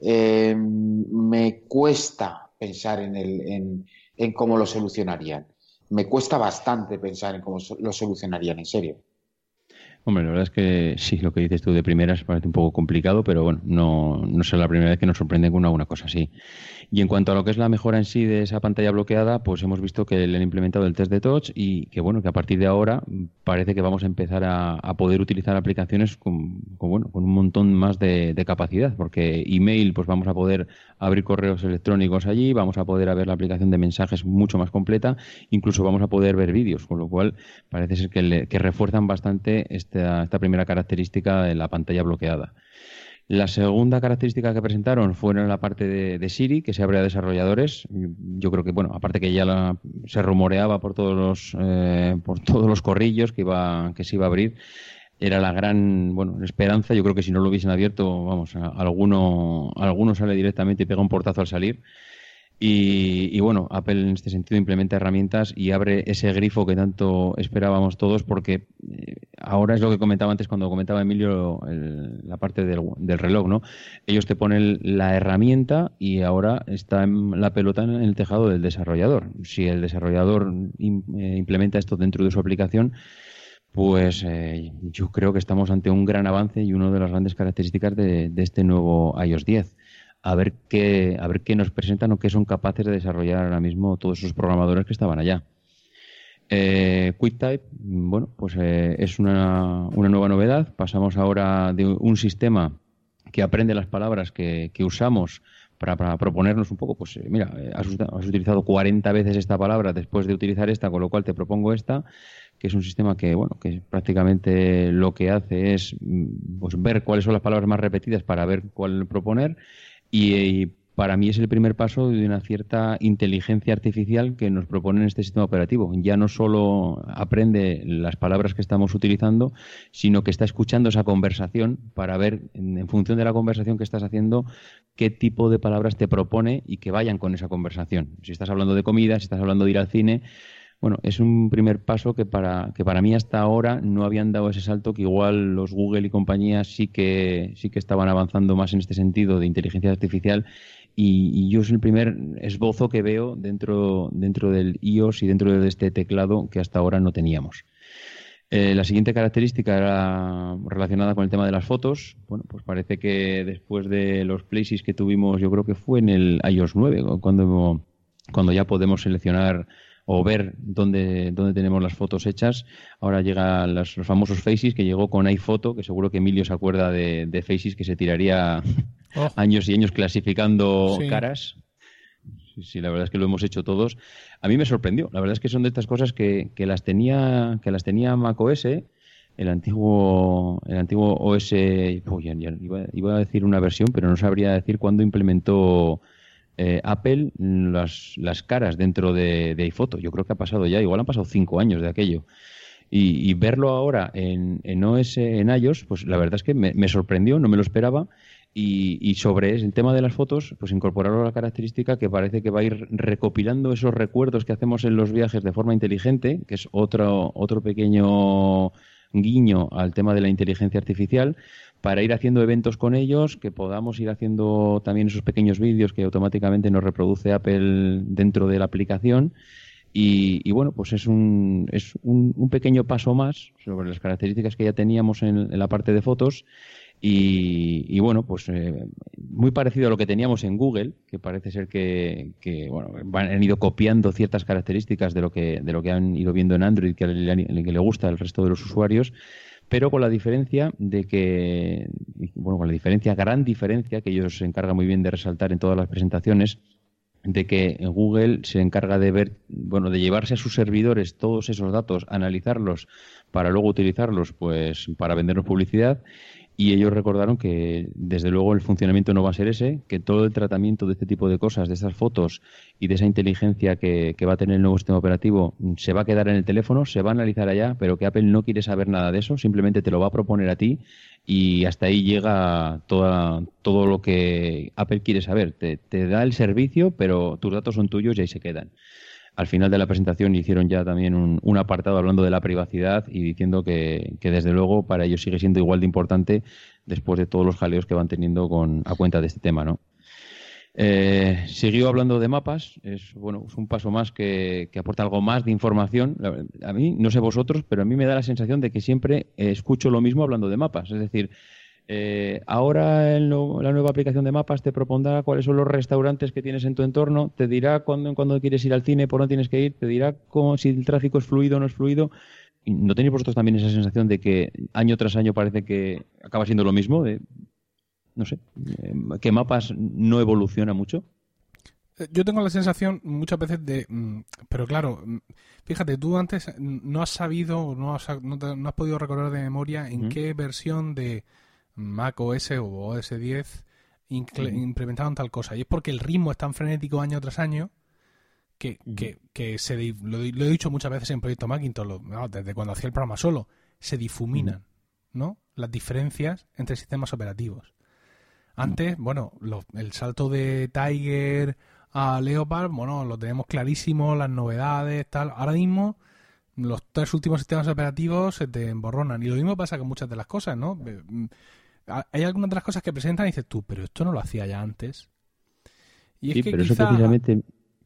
Em, me cuesta pensar en, el, en cómo lo solucionarían. Me cuesta bastante pensar en cómo lo solucionarían, en serio. Hombre, la verdad es que sí, lo que dices tú de primeras parece un poco complicado, pero bueno, no, no es la primera vez que nos sorprende con una, cosa así. Y en cuanto a lo que es la mejora en sí de esa pantalla bloqueada, pues hemos visto que le han implementado el test de touch y que bueno, que a partir de ahora parece que vamos a empezar a, poder utilizar aplicaciones con, bueno, con un montón más de, de, capacidad, porque email, pues vamos a poder abrir correos electrónicos allí, vamos a poder ver la aplicación de mensajes mucho más completa, incluso vamos a poder ver vídeos, con lo cual parece ser que, que refuerzan bastante esta, primera característica de la pantalla bloqueada. La segunda característica que presentaron fue en la parte de, Siri, que se abre a desarrolladores. Yo creo que, bueno, aparte que ya se rumoreaba por todos los, eh, por todos los corrillos que, iba, que se iba a abrir, era la gran bueno, esperanza. Yo creo que si no lo hubiesen abierto, vamos, alguno, alguno sale directamente y pega un portazo al salir. Y, bueno, Apple en este sentido implementa herramientas y abre ese grifo que tanto esperábamos todos, porque eh, ahora es lo que comentaba antes cuando comentaba Emilio la parte del, reloj, ¿no? Ellos te ponen la herramienta y ahora está en la pelota en el tejado del desarrollador. Si el desarrollador eh, implementa esto dentro de su aplicación, pues eh, yo creo que estamos ante un gran avance y una de las grandes características de, de este nuevo iOS 10 a ver qué, a ver qué nos presentan o qué son capaces de desarrollar ahora mismo todos esos programadores que estaban allá. Eh, QuickType, bueno, pues eh, es una, una, nueva novedad. Pasamos ahora de un sistema que aprende las palabras que, que usamos para, proponernos un poco, pues eh, mira, eh, has, has, utilizado 40 veces esta palabra después de utilizar esta, con lo cual te propongo esta, que es un sistema que, bueno, que prácticamente lo que hace es mm, pues, ver cuáles son las palabras más repetidas para ver cuál proponer y, para mí es el primer paso de una cierta inteligencia artificial que nos propone en este sistema operativo. Ya no solo aprende las palabras que estamos utilizando, sino que está escuchando esa conversación para ver, en, función de la conversación que estás haciendo, qué tipo de palabras te propone y que vayan con esa conversación. Si estás hablando de comida, si estás hablando de ir al cine, bueno, es un primer paso que para, que para mí hasta ahora no habían dado ese salto, que igual los Google y compañías sí que, sí que estaban avanzando más en este sentido de inteligencia artificial y, yo es el primer esbozo que veo dentro, dentro del iOS y dentro de este teclado que hasta ahora no teníamos. Eh, la siguiente característica era relacionada con el tema de las fotos. Bueno, pues parece que después de los places que tuvimos, yo creo que fue en el iOS 9, cuando, cuando ya podemos seleccionar o ver dónde, dónde tenemos las fotos hechas. Ahora llegan los, famosos Faces, que llegó con iPhoto, que seguro que Emilio se acuerda de, de Faces, que se tiraría oh. años y años clasificando caras. Sí, la verdad es que lo hemos hecho todos. A mí me sorprendió. La verdad es que son de estas cosas que, que las tenía que las tenía macOS, el antiguo el antiguo OS. iba, iba, a decir una versión, pero no sabría decir cuándo implementó eh, Apple las, las, caras dentro de, de, iPhoto. Yo creo que ha pasado ya, igual han pasado cinco años de aquello. Y, verlo ahora en, en, OS, en iOS, pues la verdad es que me, sorprendió, no me lo esperaba. Y, sobre el tema de las fotos, pues incorporaron la característica que parece que va a ir recopilando esos recuerdos que hacemos en los viajes de forma inteligente, que es otro, otro pequeño guiño al tema de la inteligencia artificial, para ir haciendo eventos con ellos, que podamos ir haciendo también esos pequeños vídeos que automáticamente nos reproduce Apple dentro de la aplicación. Y, bueno, pues es, un, es un, pequeño paso más sobre las características que ya teníamos en, la parte de fotos. Y, bueno, pues eh, muy parecido a lo que teníamos en Google, que parece ser que, bueno, han ido copiando ciertas características de lo que, de lo que han ido viendo en Android que que le gusta al resto de los usuarios pero con la diferencia de que, bueno, con la diferencia, gran diferencia, que ellos se encargan muy bien de resaltar en todas las presentaciones, de que Google se encarga de ver, bueno, de llevarse a sus servidores todos esos datos, analizarlos para luego utilizarlos, pues, para vendernos publicidad y ellos recordaron que desde luego el funcionamiento no va a ser ese, que todo el tratamiento de este tipo de cosas, de esas fotos y de esa inteligencia que, va a tener el nuevo sistema operativo se va a quedar en el teléfono, se va a analizar allá, pero que Apple no quiere saber nada de eso, simplemente te lo va a proponer a ti y hasta ahí llega toda, todo lo que Apple quiere saber. Te, te da el servicio, pero tus datos son tuyos y ahí se quedan al final de la presentación hicieron ya también un, apartado hablando de la privacidad y diciendo que, desde luego para ellos sigue siendo igual de importante después de todos los jaleos que van teniendo con, a cuenta de este tema, ¿no? Eh, siguió hablando de mapas, es bueno, es un paso más que, aporta algo más de información. A mí, no sé vosotros, pero a mí me da la sensación de que siempre escucho lo mismo hablando de mapas. Es decir, eh, ahora la nueva aplicación de mapas te propondrá cuáles son los restaurantes que tienes en tu entorno, te dirá cuándo, cuando quieres ir al cine, por dónde tienes que ir, te dirá cómo, si el tráfico es fluido o no es fluido. ¿No tenéis vosotros también esa sensación de que año tras año parece que acaba siendo lo mismo? no sé, eh, que mapas no evoluciona mucho. Eh, yo tengo la sensación muchas veces de, mm, pero claro, mm, fíjate, tú antes no has sabido, no has, no, has podido recordar de memoria en qué versión de, Mac OS o OS 10 implementaron tal cosa. Y es porque el ritmo es tan frenético año tras año que, que, se, lo, he dicho muchas veces en Proyecto Macintosh, desde cuando hacía el programa solo, se difuminan ¿no? las diferencias entre sistemas operativos. Antes, bueno, el salto de Tiger a Leopard, bueno, lo tenemos clarísimo, las novedades, tal. Ahora mismo, los tres últimos sistemas operativos se te emborronan. Y lo mismo pasa con muchas de las cosas, ¿no? Hay algunas de las cosas que presentan y dices tú, pero esto no lo hacía ya antes. Y es que quizá,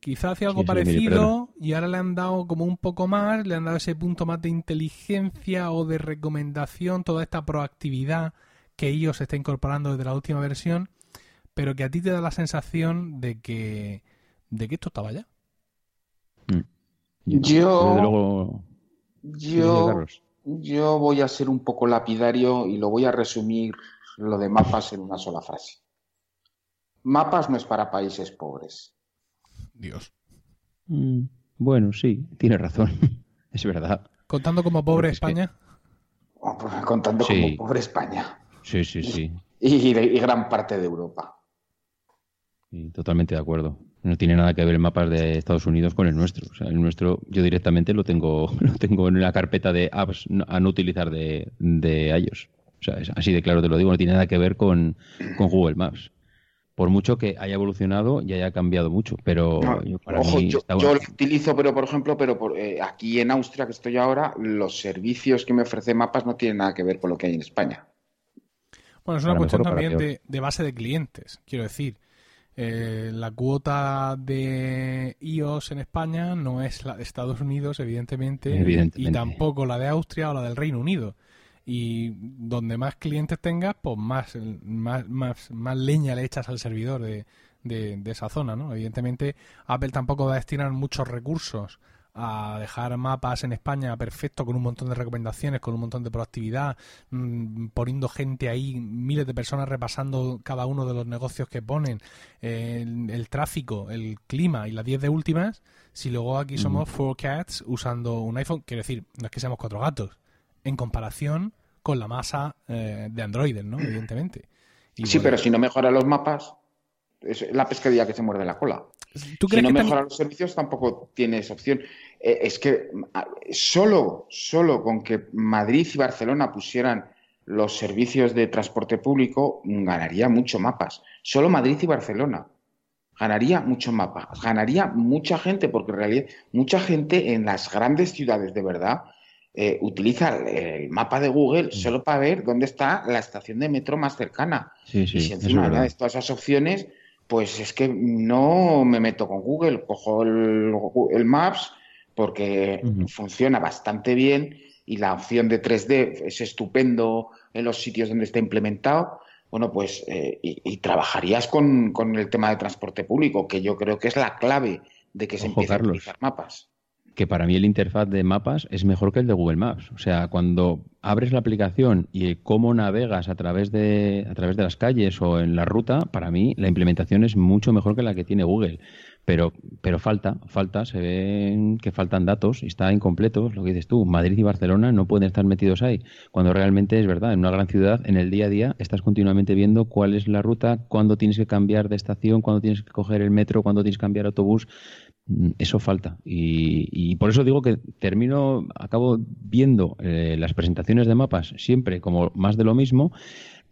quizá hacía algo parecido y ahora le han dado como un poco más, le han dado ese punto más de inteligencia o de recomendación, toda esta proactividad que ellos está incorporando desde la última versión, pero que a ti te da la sensación de que, de que esto estaba ya. Mm. Yo, yo, yo voy a ser un poco lapidario y lo voy a resumir lo de mapas en una sola frase. Mapas no es para países pobres. Dios. Mm, bueno, sí, tiene razón. es verdad. ¿Contando como pobre España? Contando como pobre España. Sí, sí, sí. Y, gran parte de Europa. totalmente de acuerdo. No tiene nada que ver el mapas de Estados Unidos con el nuestro. O sea, el nuestro yo directamente lo tengo, lo tengo en la carpeta de apps a no utilizar de, de iOS. O sea, es así de claro te lo digo, no tiene nada que ver con, Google Maps. Por mucho que haya evolucionado y haya cambiado mucho, pero yo, lo utilizo, pero por ejemplo, pero por, eh, aquí en Austria que estoy ahora, los servicios que me ofrece Mapas no tienen nada que ver con lo que hay en España. Bueno, es una cuestión también de, de, base de clientes, quiero decir. Eh, la cuota de iOS en España no es la de Estados Unidos, evidentemente, y tampoco la de Austria o la del Reino Unido. Y donde más clientes tengas, pues más, más, más, más leña le echas al servidor de, de, de esa zona, ¿no? Evidentemente, Apple tampoco va a destinar muchos recursos a dejar mapas en España perfecto con un montón de recomendaciones, con un montón de proactividad, mm, poniendo gente ahí, miles de personas repasando cada uno de los negocios que ponen, el, tráfico, el clima y las 10 de últimas, si luego aquí somos four cats usando un iPhone, quiero decir, no es que seamos cuatro gatos, en comparación con la masa eh, de Android, ¿no? Evidentemente. sí, pero si no mejora los mapas, es la pescadilla que se muerde la cola. si no mejora los servicios, tampoco tienes opción. Eh, es que solo, solo con que Madrid y Barcelona pusieran los servicios de transporte público, ganaría mucho mapas. Solo Madrid y Barcelona. Ganaría mucho mapas. Ganaría mucha gente, porque en realidad mucha gente en las grandes ciudades de verdad eh, utiliza el mapa de Google solo para ver dónde está la estación de metro más cercana. y si encima añades todas esas opciones, pues es que no me meto con Google, cojo el Maps porque funciona bastante bien y la opción de 3D es estupendo en los sitios donde está implementado. Bueno, pues eh, y, trabajarías con, el tema de transporte público, que yo creo que es la clave de que se empiecen a utilizar mapas. Que para mí el interfaz de mapas es mejor que el de Google Maps. O sea, cuando abres la aplicación y cómo navegas a través de a través de las calles o en la ruta, para mí la implementación es mucho mejor que la que tiene Google. Pero, pero falta, falta, se ven que faltan datos y está incompleto, lo que dices tú. Madrid y Barcelona no pueden estar metidos ahí, cuando realmente es verdad, en una gran ciudad, en el día a día, estás continuamente viendo cuál es la ruta, cuándo tienes que cambiar de estación, cuándo tienes que coger el metro, cuándo tienes que cambiar autobús. Mm, eso falta. Y, por eso digo que termino, acabo viendo eh, las presentaciones de mapas siempre como más de lo mismo.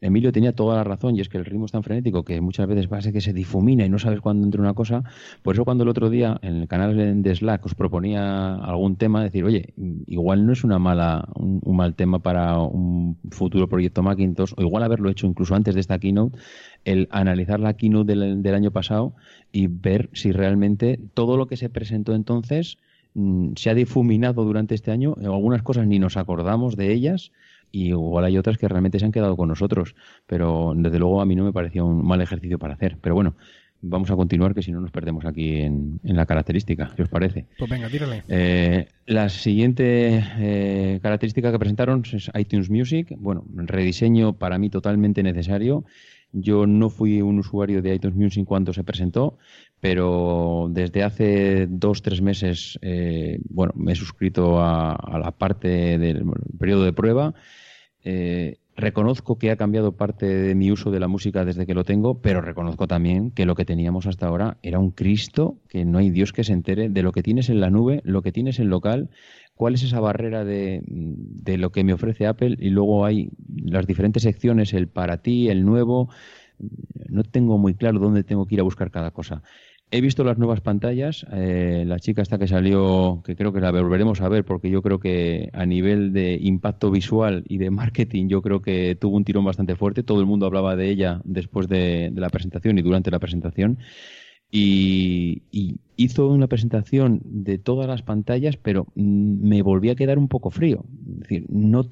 Emilio tenía toda la razón y es que el ritmo es tan frenético que muchas veces parece que se difumina y no sabes cuándo entra una cosa. Por eso cuando el otro día en el canal de Slack os proponía algún tema, decir, oye, igual no es una mala, un, mal tema para un futuro proyecto Macintosh, o igual haberlo hecho incluso antes de esta keynote, el analizar la keynote del, año pasado y ver si realmente todo lo que se presentó entonces mm, se ha difuminado durante este año. Algunas cosas ni nos acordamos de ellas y igual hay otras que realmente se han quedado con nosotros, pero desde luego a mí no me parecía un mal ejercicio para hacer. Pero bueno, vamos a continuar, que si no nos perdemos aquí en, la característica, ¿qué os parece? Pues venga, tírale. Eh, la siguiente eh, característica que presentaron es iTunes Music. Bueno, rediseño para mí totalmente necesario. Yo no fui un usuario de iTunes Music cuando se presentó, pero desde hace dos, tres meses, eh, bueno, me he suscrito a, la parte del periodo de prueba. Eh, reconozco que ha cambiado parte de mi uso de la música desde que lo tengo, pero reconozco también que lo que teníamos hasta ahora era un Cristo, que no hay Dios que se entere de lo que tienes en la nube, lo que tienes en local cuál es esa barrera de, lo que me ofrece Apple y luego hay las diferentes secciones, el para ti, el nuevo. No tengo muy claro dónde tengo que ir a buscar cada cosa. He visto las nuevas pantallas, eh, la chica esta que salió, que creo que la volveremos a ver porque yo creo que a nivel de impacto visual y de marketing yo creo que tuvo un tirón bastante fuerte, todo el mundo hablaba de ella después de la presentación y durante la presentación y, hizo una presentación de todas las pantallas, pero mm, me volví a quedar un poco frío. Es decir, no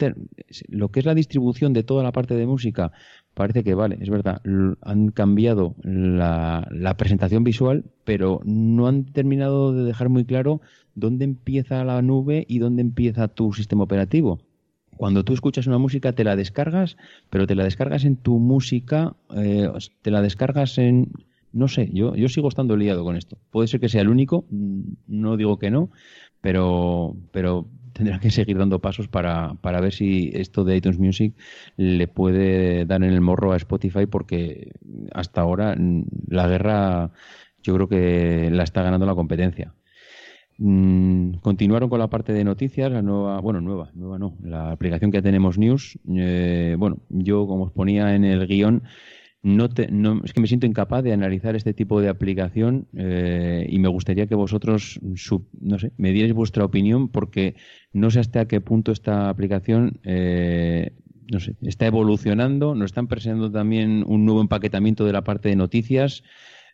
lo que es la distribución de toda la parte de música parece que vale, es verdad, han cambiado la, presentación visual, pero no han terminado de dejar muy claro dónde empieza la nube y dónde empieza tu sistema operativo cuando tú escuchas una música te la descargas, pero te la descargas en tu música, eh, te la descargas en no sé, yo, yo sigo estando liado con esto. Puede ser que sea el único, mm, no digo que no, pero, pero tendrá que seguir dando pasos para, para ver si esto de iTunes Music le puede dar en el morro a Spotify porque hasta ahora mm, la guerra yo creo que la está ganando la competencia. Mm, continuaron con la parte de noticias, la nueva, bueno, nueva, nueva no, la aplicación que tenemos News. Eh, bueno, yo como os ponía en el guion, no, no es que me siento incapaz de analizar este tipo de aplicación eh, y me gustaría que vosotros no sé, me dierais vuestra opinión porque no sé hasta qué punto esta aplicación eh, no sé, está evolucionando, nos están presentando también un nuevo empaquetamiento de la parte de noticias.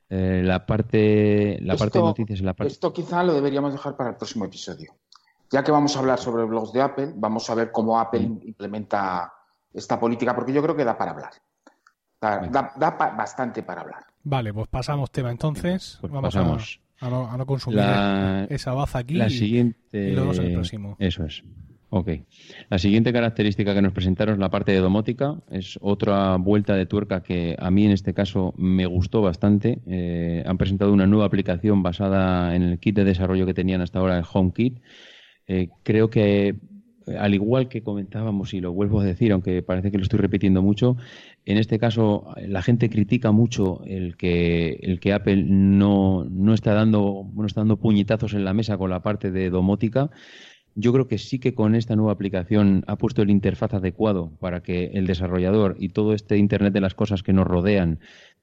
Eh, la parte la parte de noticias la parte... esto quizá lo deberíamos dejar para el próximo episodio ya que vamos a hablar sobre blogs de Apple vamos a ver cómo Apple implementa esta política porque yo creo que da para hablar Da, bastante para hablar. Vale, pues pasamos tema entonces. Pues Vamos pasamos. A, no, consumir esa baza aquí. La siguiente... y luego el próximo. Eso es. Ok. La siguiente característica que nos presentaron es la parte de domótica. Es otra vuelta de tuerca que a mí en este caso me gustó bastante. Eh, han presentado una nueva aplicación basada en el kit de desarrollo que tenían hasta ahora, el HomeKit. Eh, creo que al igual que comentábamos y lo vuelvo a decir, aunque parece que lo estoy repitiendo mucho, en este caso la gente critica mucho el que, el que Apple no, no está dando, bueno, está dando puñetazos en la mesa con la parte de domótica. Yo creo que sí que con esta nueva aplicación ha puesto el interfaz adecuado para que el desarrollador y todo este Internet de las cosas que nos rodean,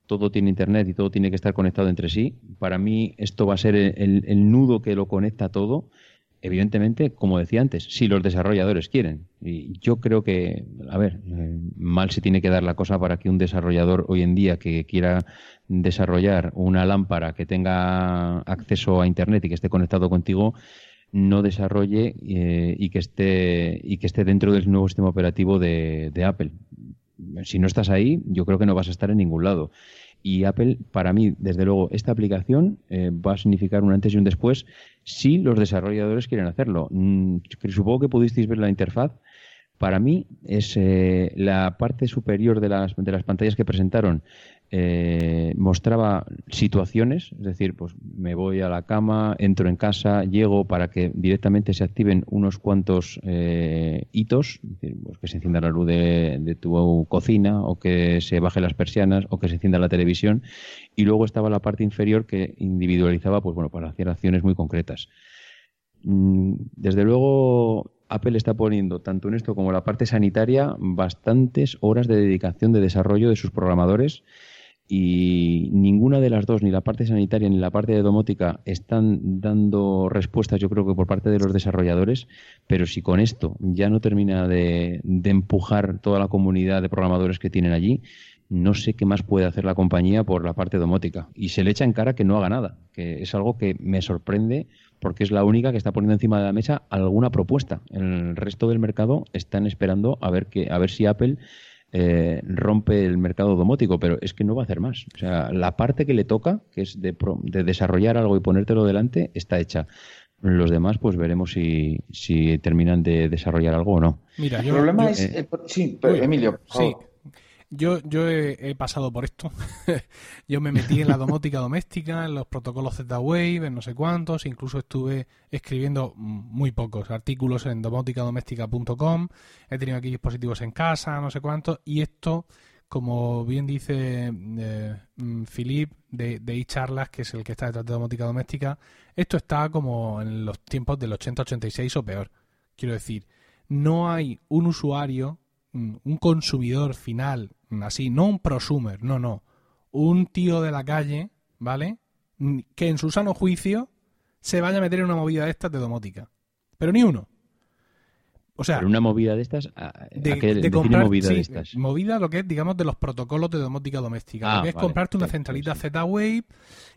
todo tiene Internet y todo tiene que estar conectado entre sí. Para mí esto va a ser el, el nudo que lo conecta todo evidentemente, como decía antes, si los desarrolladores quieren. Y yo creo que, a ver, eh, mal se tiene que dar la cosa para que un desarrollador hoy en día que quiera desarrollar una lámpara que tenga acceso a Internet y que esté conectado contigo, no desarrolle eh, y que esté y que esté dentro del nuevo sistema operativo de, de Apple. Si no estás ahí, yo creo que no vas a estar en ningún lado. Y Apple, para mí, desde luego, esta aplicación eh, va a significar un antes y un después si los desarrolladores quieren hacerlo. Mm, supongo que pudisteis ver la interfaz. Para mí es eh, la parte superior de las, de las pantallas que presentaron eh, mostraba situaciones, es decir, pues me voy a la cama, entro en casa, llego para que directamente se activen unos cuantos eh, hitos, pues que se encienda la luz de, tu cocina o que se baje las persianas o que se encienda la televisión y luego estaba la parte inferior que individualizaba pues bueno para hacer acciones muy concretas. Mm, desde luego Apple está poniendo tanto en esto como en la parte sanitaria bastantes horas de dedicación de desarrollo de sus programadores y ninguna de las dos, ni la parte sanitaria ni la parte de domótica, están dando respuestas, yo creo que por parte de los desarrolladores, pero si con esto ya no termina de, empujar toda la comunidad de programadores que tienen allí, no sé qué más puede hacer la compañía por la parte domótica. Y se le echa en cara que no haga nada, que es algo que me sorprende porque es la única que está poniendo encima de la mesa alguna propuesta. El resto del mercado están esperando a ver, que, a ver si Apple eh, rompe el mercado domótico, pero es que no va a hacer más. O sea, la parte que le toca, que es de, desarrollar algo y ponértelo delante, está hecha. Los demás, pues veremos si, si terminan de desarrollar algo o no. Mira, el problema es. Eh, sí, Emilio, sí. Yo, yo he, pasado por esto. yo me metí en la domótica doméstica, en los protocolos Z-Wave, en no sé cuántos. Incluso estuve escribiendo muy pocos artículos en domóticadoméstica.com. He tenido aquí dispositivos en casa, no sé cuántos. Y esto, como bien dice eh, mm, Philip de, de que es el que está detrás de domótica doméstica, esto está como en los tiempos del 80-86 o peor. Quiero decir, no hay un usuario un consumidor final así, no un prosumer, no, no, un tío de la calle, ¿vale? Que en su sano juicio se vaya a meter en una movida de estas de domótica. Pero ni uno. O sea, una movida de estas, de, comprar, movida de estas? Movida lo que es, digamos, de los protocolos de domótica doméstica. lo que es comprarte una centralita Z-Wave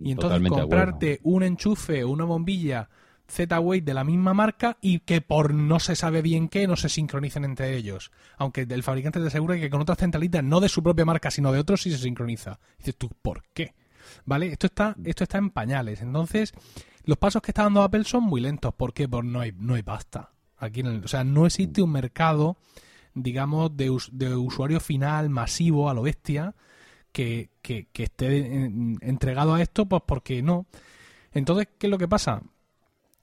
y entonces comprarte un enchufe o una bombilla Z-Wave de la misma marca y que por no se sabe bien qué no se sincronicen entre ellos. Aunque el fabricante te asegura que con otras centralitas, no de su propia marca, sino de otros, sí se sincroniza. dices tú, ¿por qué? ¿Vale? Esto está, esto está en pañales. Entonces, los pasos que está dando Apple son muy lentos. ¿Por qué? Porque no hay, no hay pasta. Aquí o sea, no existe un mercado, digamos, de, de usuario final masivo a lo bestia que, que esté entregado a esto, pues porque no. Entonces, ¿qué es lo que pasa?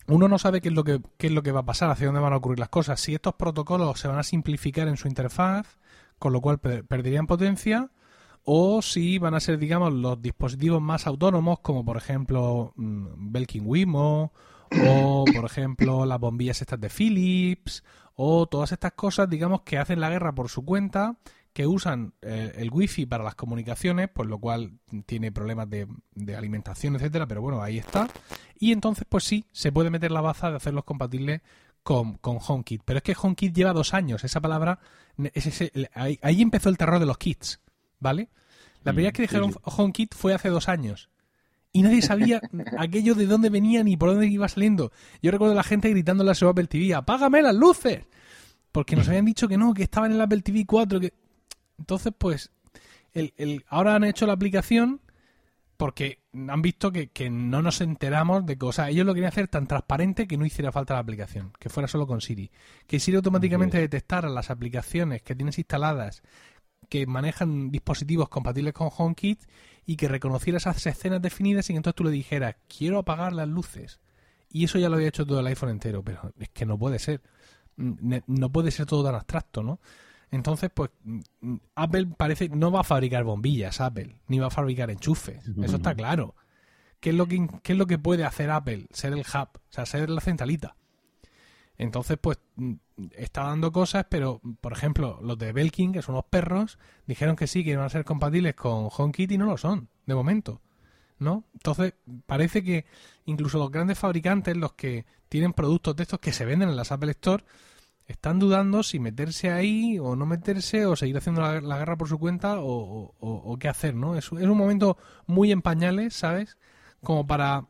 Uno no sabe qué es lo que qué es lo que va a pasar, hacia dónde van a ocurrir las cosas. Si estos protocolos se van a simplificar en su interfaz, con lo cual perderían potencia, o si van a ser, digamos, los dispositivos más autónomos, como por ejemplo mm, Belkin Wimo, o por ejemplo las bombillas estas de Philips, o todas estas cosas, digamos, que hacen la guerra por su cuenta que usan eh, el wifi para las comunicaciones, por lo cual tiene problemas de, alimentación, etcétera, pero bueno, ahí está. Y entonces, pues sí, se puede meter la baza de hacerlos compatibles con, con HomeKit. Pero es que HomeKit lleva dos años, esa palabra, ahí, empezó el terror de los kits, ¿vale? La primera vez que dijeron HomeKit fue hace dos años. Y nadie sabía aquello de dónde venía ni por dónde iba saliendo. Yo recuerdo a la gente gritando en la Apple TV, ¡apágame las luces! Porque nos habían dicho que no, que estaban en la Apple TV 4, que... Entonces, pues, el, el, ahora han hecho la aplicación porque han visto que, no nos enteramos de cosas. Ellos lo querían hacer tan transparente que no hiciera falta la aplicación, que fuera solo con Siri. Que Siri automáticamente detectara las aplicaciones que tienes instaladas que manejan dispositivos compatibles con HomeKit y que reconociera esas escenas definidas y que entonces tú le dijeras, quiero apagar las luces. Y eso ya lo había hecho todo el iPhone entero, pero es que no puede ser. No puede ser todo tan abstracto, ¿no? Entonces, pues mm, Apple parece no va a fabricar bombillas, Apple, ni va a fabricar enchufes. Eso está claro. ¿Qué es lo que, qué es lo que puede hacer Apple? Ser el hub, o sea, ser la centralita. Entonces, pues mm, está dando cosas, pero por ejemplo, los de Belkin, que son unos perros, dijeron que sí, que iban a ser compatibles con HomeKit y no lo son, de momento. ¿No? Entonces, parece que incluso los grandes fabricantes, los que tienen productos de estos que se venden en las Apple Store, están dudando si meterse ahí o no meterse o seguir haciendo la, guerra por su cuenta o, qué hacer, ¿no? Es, es, un momento muy en pañales, ¿sabes? Como para,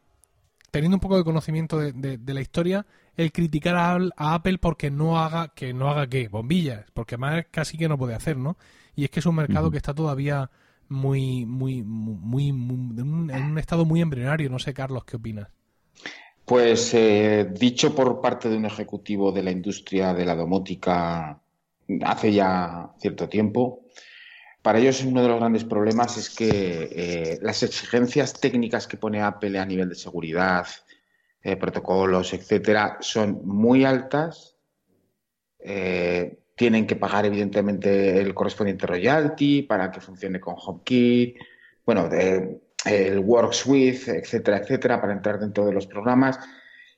teniendo un poco de conocimiento de, la historia, el criticar a, Apple porque no haga, que no haga qué, bombillas, porque más casi que no puede hacer, ¿no? Y es que es un mercado que está todavía muy, muy, muy, en un estado muy embrionario. No sé, Carlos, ¿qué opinas? Pues eh, dicho por parte de un ejecutivo de la industria de la domótica hace ya cierto tiempo, para ellos uno de los grandes problemas es que eh, las exigencias técnicas que pone Apple a nivel de seguridad, eh, protocolos, etcétera, son muy altas. tienen que pagar evidentemente el correspondiente royalty para que funcione con HomeKit. Bueno, el Works With, etcétera, etcétera, para entrar dentro de los programas.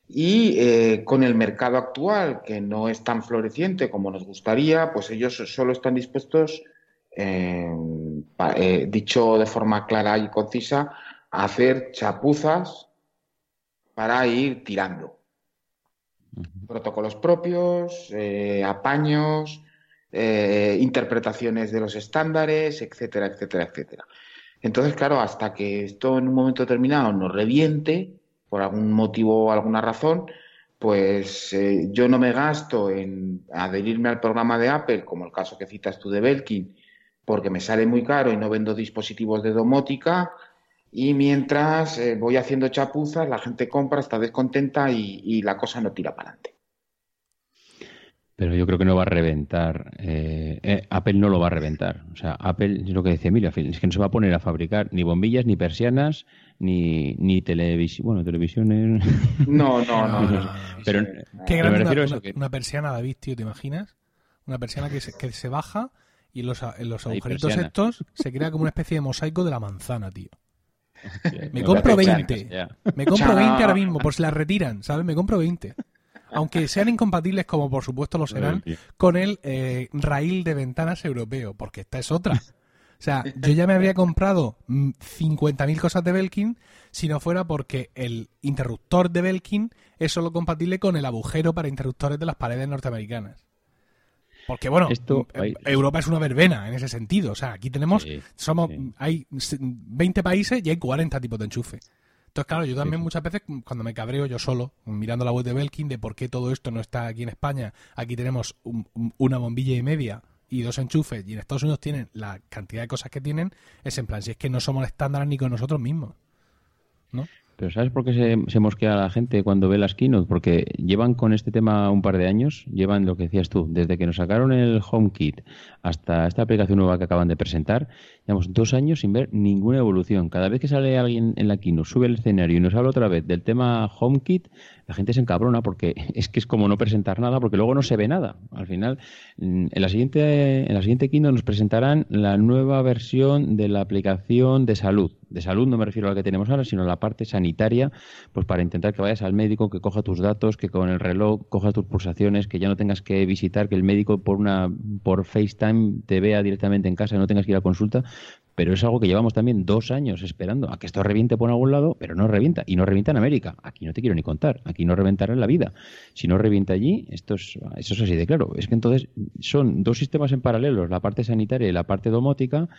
Y eh, con el mercado actual, que no es tan floreciente como nos gustaría, pues ellos solo están dispuestos, eh, dicho de forma clara y concisa, a hacer chapuzas para ir tirando. Protocolos propios, eh, apaños, interpretaciones de los estándares, etcétera, etcétera, etcétera. Entonces, claro, hasta que esto en un momento determinado nos reviente, por algún motivo o alguna razón, pues eh, yo no me gasto en adherirme al programa de Apple, como el caso que citas tú de Belkin, porque me sale muy caro y no vendo dispositivos de domótica, y mientras eh, voy haciendo chapuzas, la gente compra, está descontenta y la cosa no tira para adelante. Pero yo creo que no va a reventar. Eh, eh, Apple no lo va a reventar. O sea, Apple es lo que decía Emilia, es que no se va a poner a fabricar ni bombillas, ni persianas, ni, ni televisión. Bueno, televisiones. No, no, no. pero, Qué grande una, una, persiana, David, tío, ¿te imaginas? Una persiana que se, que se baja y en los, en los agujeritos estos se crea como una especie de mosaico de la manzana, tío. me compro 20. Me compro 20 ahora mismo, por si las retiran, ¿sabes? Me compro 20 aunque sean incompatibles, como por supuesto lo serán, con el eh, raíl de ventanas europeo, porque esta es otra. O sea, yo ya me habría comprado 50.000 cosas de Belkin si no fuera porque el interruptor de Belkin es solo compatible con el agujero para interruptores de las paredes norteamericanas. Porque bueno, Europa es una verbena en ese sentido. O sea, aquí tenemos, somos, hay 20 países y hay 40 tipos de enchufe. Entonces, claro, yo también muchas veces cuando me cabreo yo solo, mirando la web de Belkin, de por qué todo esto no está aquí en España, aquí tenemos una bombilla y media y dos enchufes, y en Estados Unidos tienen la cantidad de cosas que tienen, es en plan, si es que no somos estándar ni con nosotros mismos, ¿no? Pero ¿sabes por qué se, se, mosquea la gente cuando ve las keynote? Porque llevan con este tema un par de años, llevan lo que decías tú, desde que nos sacaron el HomeKit hasta esta aplicación nueva que acaban de presentar, llevamos dos años sin ver ninguna evolución. Cada vez que sale alguien en la keynote, sube el escenario y nos habla otra vez del tema HomeKit, la gente se encabrona porque es que es como no presentar nada porque luego no se ve nada. Al final, mm, en la siguiente, en la siguiente keynote nos presentarán la nueva versión de la aplicación de salud. De salud no me refiero a la que tenemos ahora, sino a la parte sanitaria, pues para intentar que vayas al médico, que coja tus datos, que con el reloj coja tus pulsaciones, que ya no tengas que visitar, que el médico por una por FaceTime te vea directamente en casa no tengas que ir a consulta, pero es algo que llevamos también dos años esperando a que esto reviente por algún lado, pero no revienta. Y no revienta en América. Aquí no te quiero ni contar. Aquí no reventará en la vida. Si no revienta allí, esto es, eso es así de claro. Es que entonces son dos sistemas en paralelo, la parte sanitaria y la parte domótica,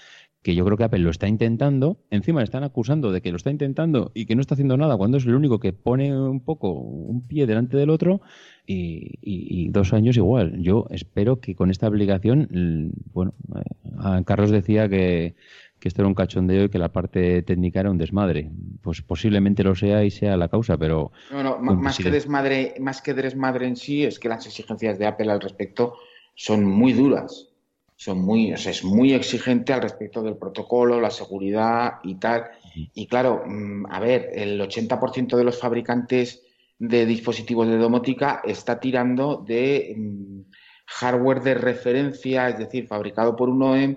que yo creo que Apple lo está intentando. Encima le están acusando de que lo está intentando y que no está haciendo nada cuando es el único que pone un poco un pie delante del otro. Y, dos años igual. Yo espero que con esta aplicación, bueno, eh, Carlos decía que que esto era un cachondeo y que la parte técnica era un desmadre. Pues posiblemente lo sea y sea la causa, pero... No, no, más que, desmadre, más que desmadre en sí es que las exigencias de Apple al respecto son muy duras. Son muy, o sea, es muy exigente al respecto del protocolo, la seguridad y tal. Y claro, mm, a ver, el 80% de los fabricantes de dispositivos de domótica está tirando de mm, hardware de referencia, es decir, fabricado por un OEM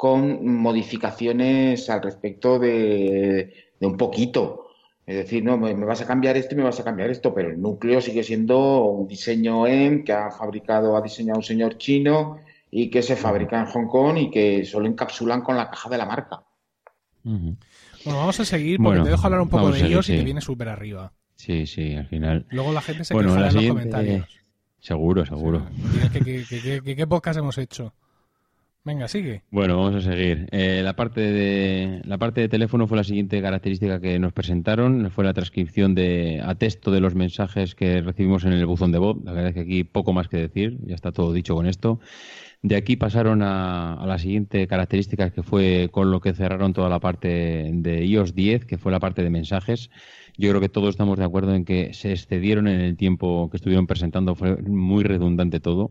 con modificaciones al respecto de, un poquito. Es decir, no, me, vas a cambiar esto y me vas a cambiar esto, pero el núcleo sigue siendo un diseño M que ha fabricado, ha diseñado un señor chino y que se fabrica en Hong Kong y que solo encapsulan con la caja de la marca. Bueno, vamos a seguir porque te dejo hablar un poco de ellos y te viene súper arriba. Sí, sí, al final. Luego la gente se bueno, queja en los comentarios. Seguro, seguro. ¿qué, qué, qué, qué podcast hemos hecho? Venga, sigue. Bueno, vamos a seguir. Eh, la, parte de, la parte de teléfono fue la siguiente característica que nos presentaron. Fue la transcripción de, a texto de los mensajes que recibimos en el buzón de voz. La verdad es que aquí poco más que decir. Ya está todo dicho con esto. De aquí pasaron a, a la siguiente característica que fue con lo que cerraron toda la parte de iOS 10, que fue la parte de mensajes. Yo creo que todos estamos de acuerdo en que se excedieron en el tiempo que estuvieron presentando. Fue muy redundante todo.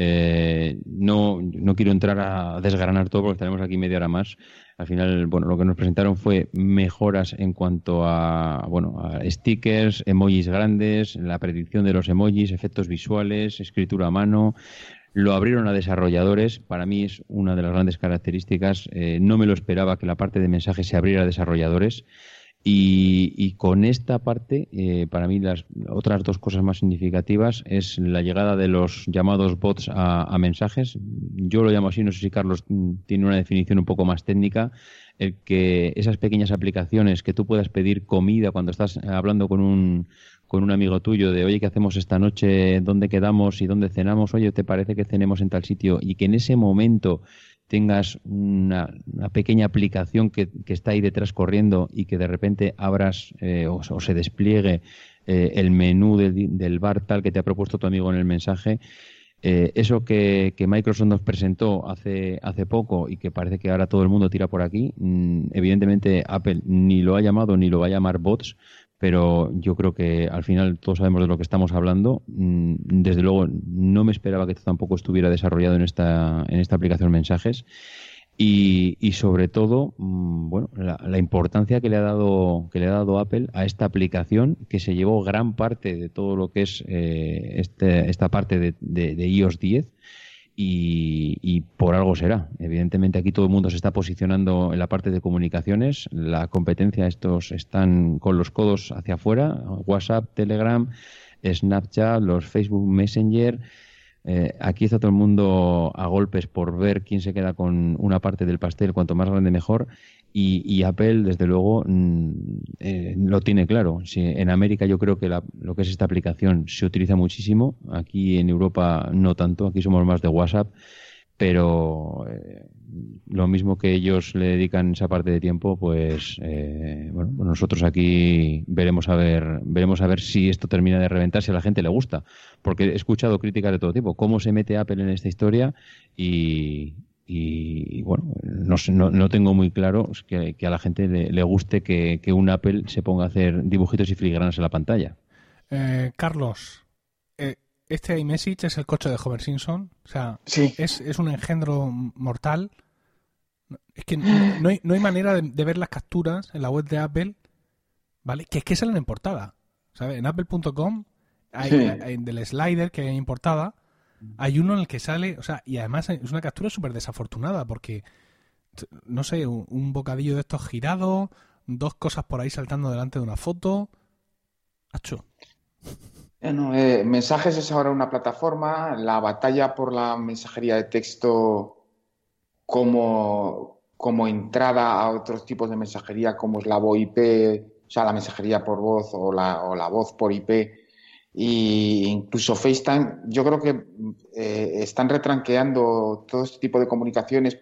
Eh, no, no quiero entrar a desgranar todo porque tenemos aquí media hora más. Al final, bueno, lo que nos presentaron fue mejoras en cuanto a, bueno, stickers, emojis grandes, la predicción de los emojis, efectos visuales, escritura a mano. Lo abrieron a desarrolladores. Para mí es una de las grandes características. Eh, no me lo esperaba que la parte de mensajes se abriera a desarrolladores. Y, con esta parte, eh, para mí las otras dos cosas más significativas es la llegada de los llamados bots a, mensajes. Yo lo llamo así, no sé si Carlos tiene una definición un poco más técnica, el que esas pequeñas aplicaciones que tú puedas pedir comida cuando estás hablando con un, con un amigo tuyo de, oye, ¿qué hacemos esta noche? ¿Dónde quedamos y dónde cenamos? Oye, ¿te parece que cenemos en tal sitio? Y que en ese momento tengas una, pequeña aplicación que, está ahí detrás corriendo y que de repente abras eh, o, se despliegue eh, el menú del, bar tal que te ha propuesto tu amigo en el mensaje. Eh, eso que, Microsoft nos presentó hace, hace poco y que parece que ahora todo el mundo tira por aquí, mm, evidentemente Apple ni lo ha llamado ni lo va a llamar bots, pero yo creo que al final todos sabemos de lo que estamos hablando. Mm, desde luego, no me esperaba que esto tampoco estuviera desarrollado en esta, en esta aplicación mensajes. Y, y sobre todo, mm, bueno, la, importancia que le ha dado que le ha dado Apple a esta aplicación que se llevó gran parte de todo lo que es eh, este, esta parte de, de, de iOS 10 y, por algo será. Evidentemente aquí todo el mundo se está posicionando en la parte de comunicaciones, la competencia estos están con los codos hacia afuera, WhatsApp, Telegram, Snapchat, los Facebook Messenger. Eh, aquí está todo el mundo a golpes por ver quién se queda con una parte del pastel, cuanto más grande mejor. Y, Apple, desde luego, mm, eh, lo tiene claro. en América yo creo que lo que es esta aplicación se utiliza muchísimo. Aquí en Europa no tanto. Aquí somos más de WhatsApp. Pero eh, lo mismo que ellos le dedican esa parte de tiempo, pues eh, bueno, pues nosotros aquí veremos a ver, veremos a ver si esto termina de reventar, si a la gente le gusta. Porque he escuchado críticas de todo tipo. ¿Cómo se mete Apple en esta historia? Y, y bueno, no, no, no, tengo muy claro que, a la gente le, guste que, un Apple se ponga a hacer dibujitos y filigranas en la pantalla. Eh, Carlos, eh, este iMessage es el coche de Homer Simpson. O sea, es, es, un engendro mortal. Es que no, hay, no hay manera de, ver las capturas en la web de Apple, ¿vale? Que es que salen en portada. ¿sabes? En apple.com hay, hay, del slider que hay en portada hay uno en el que sale, o sea, y además es una captura súper desafortunada porque, no sé, un, bocadillo de estos girado, dos cosas por ahí saltando delante de una foto. Hacho. Bueno, eh, mensajes es ahora una plataforma, la batalla por la mensajería de texto como, como entrada a otros tipos de mensajería como es la VoIP, o sea, la mensajería por voz o la, o la voz por IP, y incluso FaceTime, yo creo que eh, están retranqueando todo este tipo de comunicaciones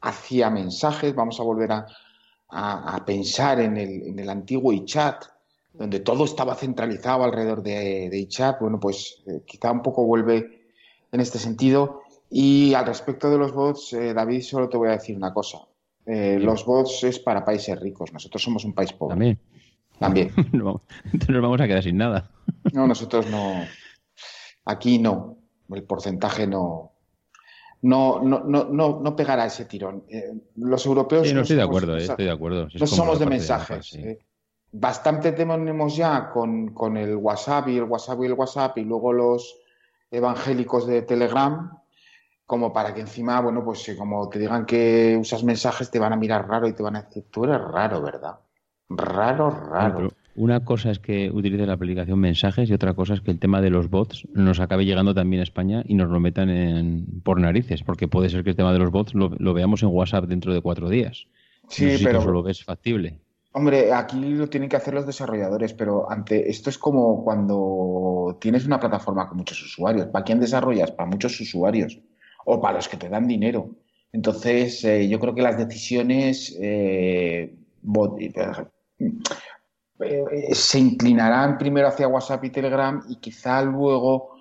hacia mensajes. Vamos a volver a, pensar en el, en el, antiguo iChat, donde todo estaba centralizado alrededor de, de iChat. Bueno, pues eh, quizá un poco vuelve en este sentido. Y al respecto de los bots, eh, David, solo te voy a decir una cosa. los bots es para países ricos. Nosotros somos un país pobre. También. También. Entonces nos vamos a quedar sin nada. No, nosotros no. Aquí no. El porcentaje no. No, no, no, no, pegará ese tirón. Eh, los europeos. Sí, no estoy de acuerdo, eh, estoy de acuerdo. no somos de mensajes. Eh. Bastante tenemos ya con, con el WhatsApp y el WhatsApp y el WhatsApp y luego los evangélicos de Telegram, como para que encima, bueno, pues como te digan que usas mensajes, te van a mirar raro y te van a decir, tú eres raro, ¿verdad? Raro, raro. Una cosa es que utilice la aplicación mensajes y otra cosa es que el tema de los bots nos acabe llegando también a España y nos lo metan en, por narices, porque puede ser que el tema de los bots lo, veamos en WhatsApp dentro de cuatro días. Sí, pero eso lo ves factible. Hombre, aquí lo tienen que hacer los desarrolladores, pero ante esto es como cuando tienes una plataforma con muchos usuarios. ¿Para quién desarrollas? Para muchos usuarios o para los que te dan dinero. Entonces, eh, yo creo que las decisiones eh, se inclinarán primero hacia WhatsApp y Telegram y quizá luego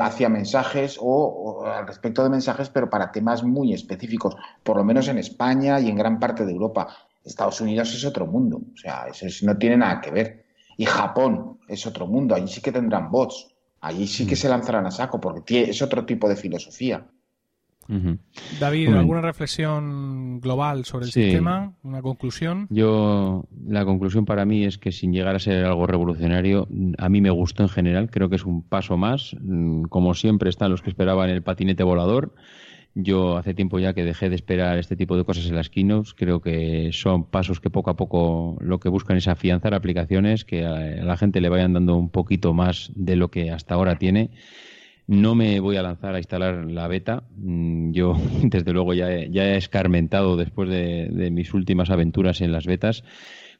hacia mensajes o, al respecto de mensajes, pero para temas muy específicos, por lo menos en España y en gran parte de Europa. Estados Unidos es otro mundo, o sea, eso no tiene nada que ver. Y Japón es otro mundo, allí sí que tendrán bots, allí sí que mm. se lanzarán a saco, porque es otro tipo de filosofía. David, ¿alguna reflexión global sobre el sistema? ¿Una conclusión? Yo, la conclusión para mí es que sin llegar a ser algo revolucionario, a mí me gustó en general, creo que es un paso más. Mm, como siempre están los que esperaban el patinete volador. Yo hace tiempo ya que dejé de esperar este tipo de cosas en las keynotes. Creo que son pasos que poco a poco lo que buscan es afianzar aplicaciones, que a la gente le vayan dando un poquito más de lo que hasta ahora tiene. No me voy a lanzar a instalar la beta. Mm, yo, desde luego, ya he, ya he escarmentado después de mis últimas aventuras en las betas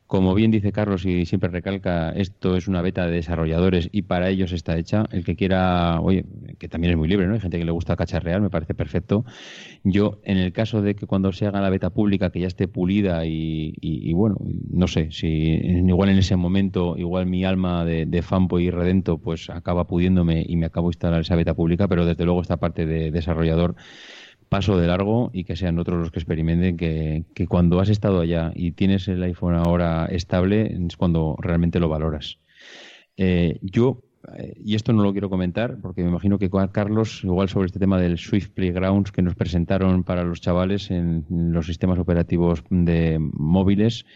como bien dice Carlos y siempre recalca, esto es una beta de desarrolladores y para ellos está hecha. El que quiera, oye, que también es muy libre, ¿no? Hay gente que le gusta cacharrear, me parece perfecto. Yo, en el caso de que cuando se haga la beta pública, que ya esté pulida y, bueno, no sé, si igual en ese momento, igual mi alma de, de y redento, pues acaba pudiéndome y me acabo de instalar esa beta pública, pero desde luego esta parte de desarrollador paso de largo y que sean otros los que experimenten que, cuando has estado allá y tienes el iPhone ahora estable es cuando realmente lo valoras. Eh, yo, eh, y esto no lo quiero comentar porque me imagino que Carlos, igual sobre este tema del Swift Playgrounds que nos presentaron para los chavales en, los sistemas operativos de móviles,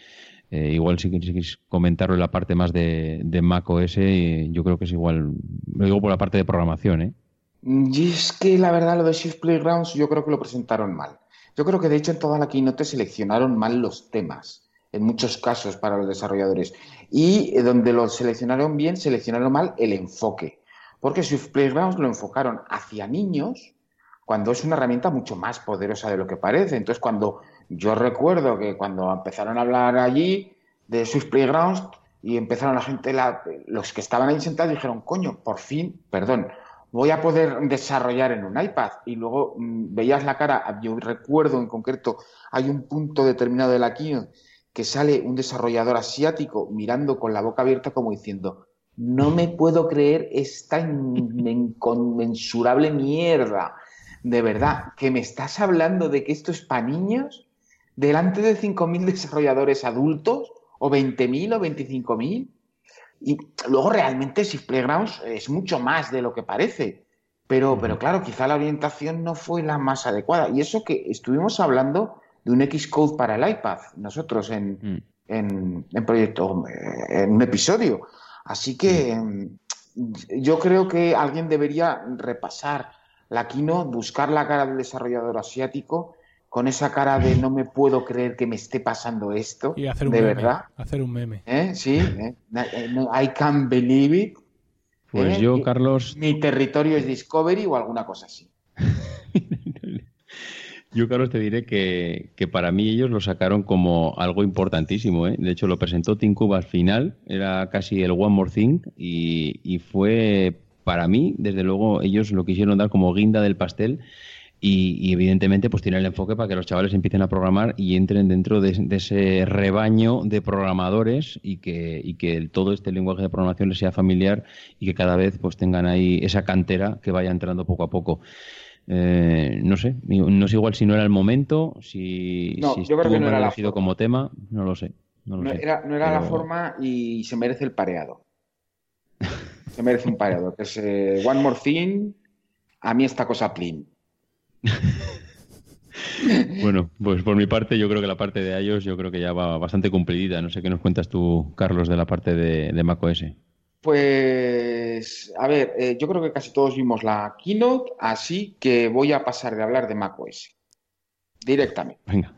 eh, igual si queréis comentarlo en la parte más de, de Mac OS, yo creo que es igual, lo digo por la parte de programación, ¿eh? Y es que la verdad lo de Shift Playgrounds yo creo que lo presentaron mal. Yo creo que de hecho en toda la keynote seleccionaron mal los temas, en muchos casos para los desarrolladores. Y eh, donde lo seleccionaron bien, seleccionaron mal el enfoque. Porque Shift Playgrounds lo enfocaron hacia niños, cuando es una herramienta mucho más poderosa de lo que parece. Entonces, cuando yo recuerdo que cuando empezaron a hablar allí de Swift Playgrounds y empezaron la gente, los que estaban ahí sentados dijeron, coño, por fin, perdón, voy a poder desarrollar en un iPad. Y luego mm, veías la cara, yo recuerdo en concreto, hay un punto determinado de la keynote que sale un desarrollador asiático mirando con la boca abierta como diciendo, no me puedo creer esta inconmensurable mierda. De verdad, que me estás hablando de que esto es para niños delante de 5.000 desarrolladores adultos o 20.000 o 25.000. Y luego realmente Shift Playgrounds es mucho más de lo que parece. Pero, pero claro, quizá la orientación no fue la más adecuada. Y eso que estuvimos hablando de un Xcode para el iPad, nosotros en, mm. en, en proyecto, en un episodio. Así que mm, yo creo que alguien debería repasar la Kino, buscar la cara del desarrollador asiático con esa cara de no me puedo creer que me esté pasando esto. Y hacer un de meme, verdad. Hacer un meme. ¿Eh? Sí, ¿eh? Eh, I can't believe it. Pues yo, Carlos. Mi territorio es Discovery o alguna cosa así. yo, Carlos, te diré que, para mí ellos lo sacaron como algo importantísimo. De hecho, lo presentó Tim Cook al final. Era casi el One More Thing. Y, y fue, para mí, desde luego, ellos lo quisieron dar como guinda del pastel y, evidentemente pues tiene el enfoque para que los chavales empiecen a programar y entren dentro de, ese rebaño de programadores y que, y que todo este lenguaje de programación les sea familiar y que cada vez pues tengan ahí esa cantera que vaya entrando poco a poco. Eh, no sé, no sé igual si no era el momento, si, no, yo creo que no era la como tema, no lo sé. No, era, no era la forma y se merece el pareado. se merece un pareado, que es eh, One More Thing, a mí esta cosa plin. bueno, pues por mi parte yo creo que la parte de iOS yo creo que ya va bastante cumplidita. No sé qué nos cuentas tú, Carlos, de la parte de, de macOS. Pues, a ver, eh, yo creo que casi todos vimos la keynote, así que voy a pasar de hablar de macOS directamente. Venga.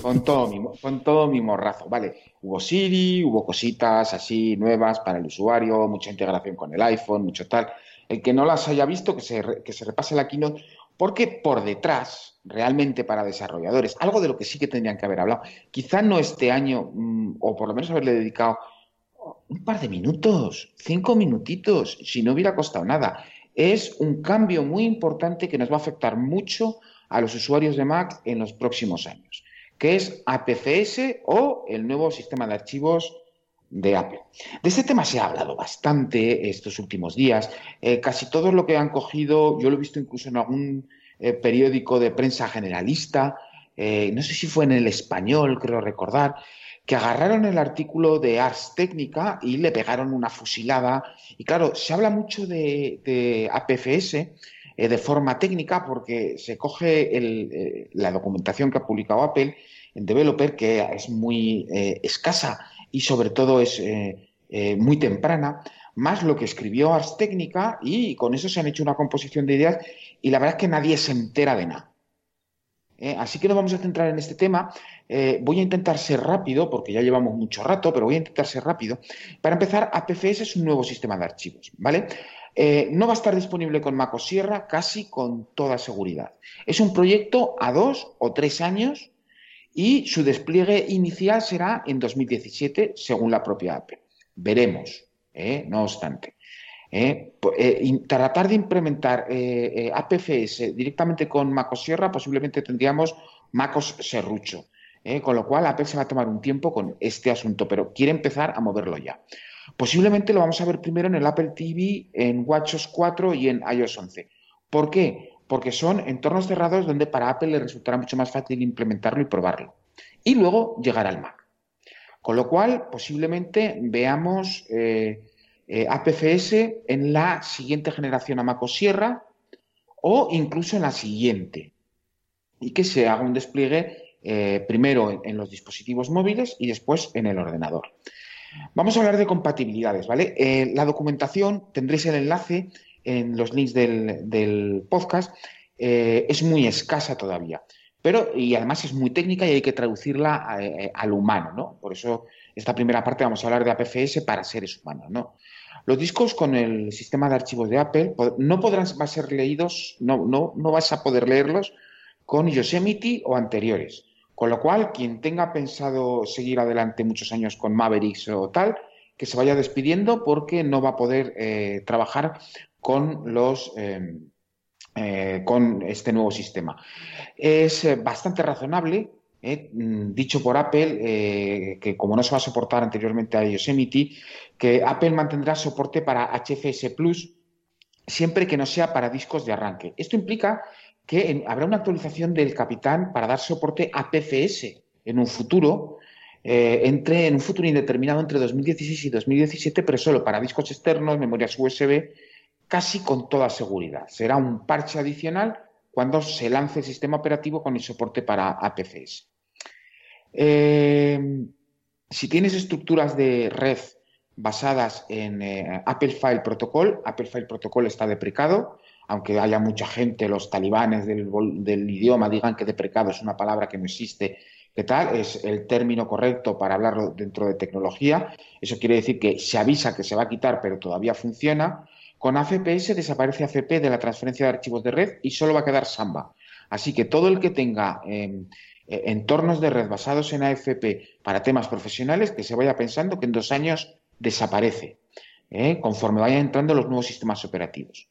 Con todo, mi, con todo mi morrazo, ¿vale? Hubo Siri, hubo cositas así nuevas para el usuario, mucha integración con el iPhone, mucho tal. El que no las haya visto, que se, que se repase la keynote, porque por detrás, realmente para desarrolladores, algo de lo que sí que tendrían que haber hablado, quizá no este año, mm, o por lo menos haberle dedicado un par de minutos, cinco minutitos, si no hubiera costado nada. es un cambio muy importante que nos va a afectar mucho a los usuarios de Mac en los próximos años, que es APFS o el nuevo sistema de archivos de Apple. De este tema se ha hablado bastante estos últimos días. Eh, casi todo lo que han cogido, yo lo he visto incluso en algún eh, periódico de prensa generalista, eh, no sé si fue en el español, creo recordar, que agarraron el artículo de Ars Técnica y le pegaron una fusilada. Y claro, se habla mucho de, APFS eh, de forma técnica porque se coge eh, la documentación que ha publicado Apple en Developer, que es muy escasa y sobre todo es muy temprana, más lo que escribió Ars Técnica y con eso se han hecho una composición de ideas y la verdad es que nadie se entera de nada. así que nos vamos a centrar en este tema eh, voy a intentar ser rápido, porque ya llevamos mucho rato, pero voy a intentar ser rápido. Para empezar, APFS es un nuevo sistema de archivos, ¿vale? Eh, no va a estar disponible con Mac Sierra casi con toda seguridad. Es un proyecto a dos o tres años y su despliegue inicial será en 2017, según la propia Apple. Veremos, ¿eh? no obstante. tratar de implementar APFS directamente con Mac Sierra posiblemente tendríamos MacOS Serrucho. ¿eh? con lo cual Apple se va a tomar un tiempo con este asunto, pero quiere empezar a moverlo ya. Posiblemente lo vamos a ver primero en el Apple TV, en WatchOS 4 y en iOS 11. ¿Por qué? Porque son entornos cerrados donde para Apple le resultará mucho más fácil implementarlo y probarlo. Y luego llegar al Mac. Con lo cual, posiblemente veamos eh, eh, APFS en la siguiente generación a Mac o Sierra o incluso en la siguiente. Y que se haga un despliegue eh, primero en, los dispositivos móviles y después en el ordenador. Vamos a hablar de compatibilidades, ¿vale? Eh, la documentación, tendréis el enlace en los links del, podcast, eh, es muy escasa todavía, pero y además es muy técnica y hay que traducirla al humano, ¿no? Por eso esta primera parte vamos a hablar de APFS para seres humanos, ¿no? Los discos con el sistema de archivos de Apple no podrán ser leídos, no, no, no vas a poder leerlos con Yosemite o anteriores. Con lo cual, quien tenga pensado seguir adelante muchos años con Mavericks o tal, que se vaya despidiendo porque no va a poder eh, trabajar con los em, eh, con este nuevo sistema. Es eh, bastante razonable, mm, dicho por Apple, que como no se va a soportar anteriormente a Yosemite, que Apple mantendrá soporte para HFS Plus siempre que no sea para discos de arranque. Esto implica que habrá una actualización del Capitán para dar soporte a PFS en un futuro, eh, entre, en un futuro indeterminado entre 2016 y 2017, pero solo para discos externos, memorias USB, casi con toda seguridad. Será un parche adicional cuando se lance el sistema operativo con el soporte para APFS. Eh, si tienes estructuras de red basadas en eh, Apple File Protocol, Apple File Protocol está deprecado, aunque haya mucha gente, los talibanes del, idioma digan que deprecado es una palabra que no existe, ¿qué tal? Es el término correcto para hablarlo dentro de tecnología. Eso quiere decir que se avisa que se va a quitar, pero todavía funciona. Con AFPS desaparece AFP de la transferencia de archivos de red y solo va a quedar Samba. Así que todo el que tenga em, e, entornos de red basados en AFP para temas profesionales, que se vaya pensando que en dos años desaparece, ¿eh? conforme vayan entrando los nuevos sistemas operativos.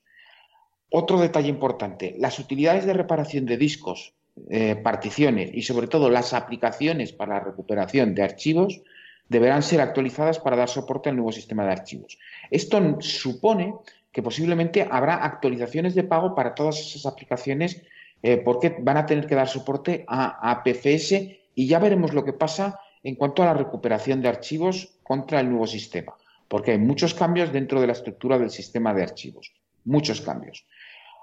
Otro detalle importante, las utilidades de reparación de discos, eh, particiones y sobre todo las aplicaciones para la recuperación de archivos deberán ser actualizadas para dar soporte al nuevo sistema de archivos. Esto supone que posiblemente habrá actualizaciones de pago para todas esas aplicaciones eh, porque van a tener que dar soporte a, a PFS y ya veremos lo que pasa en cuanto a la recuperación de archivos contra el nuevo sistema, porque hay muchos cambios dentro de la estructura del sistema de archivos, muchos cambios.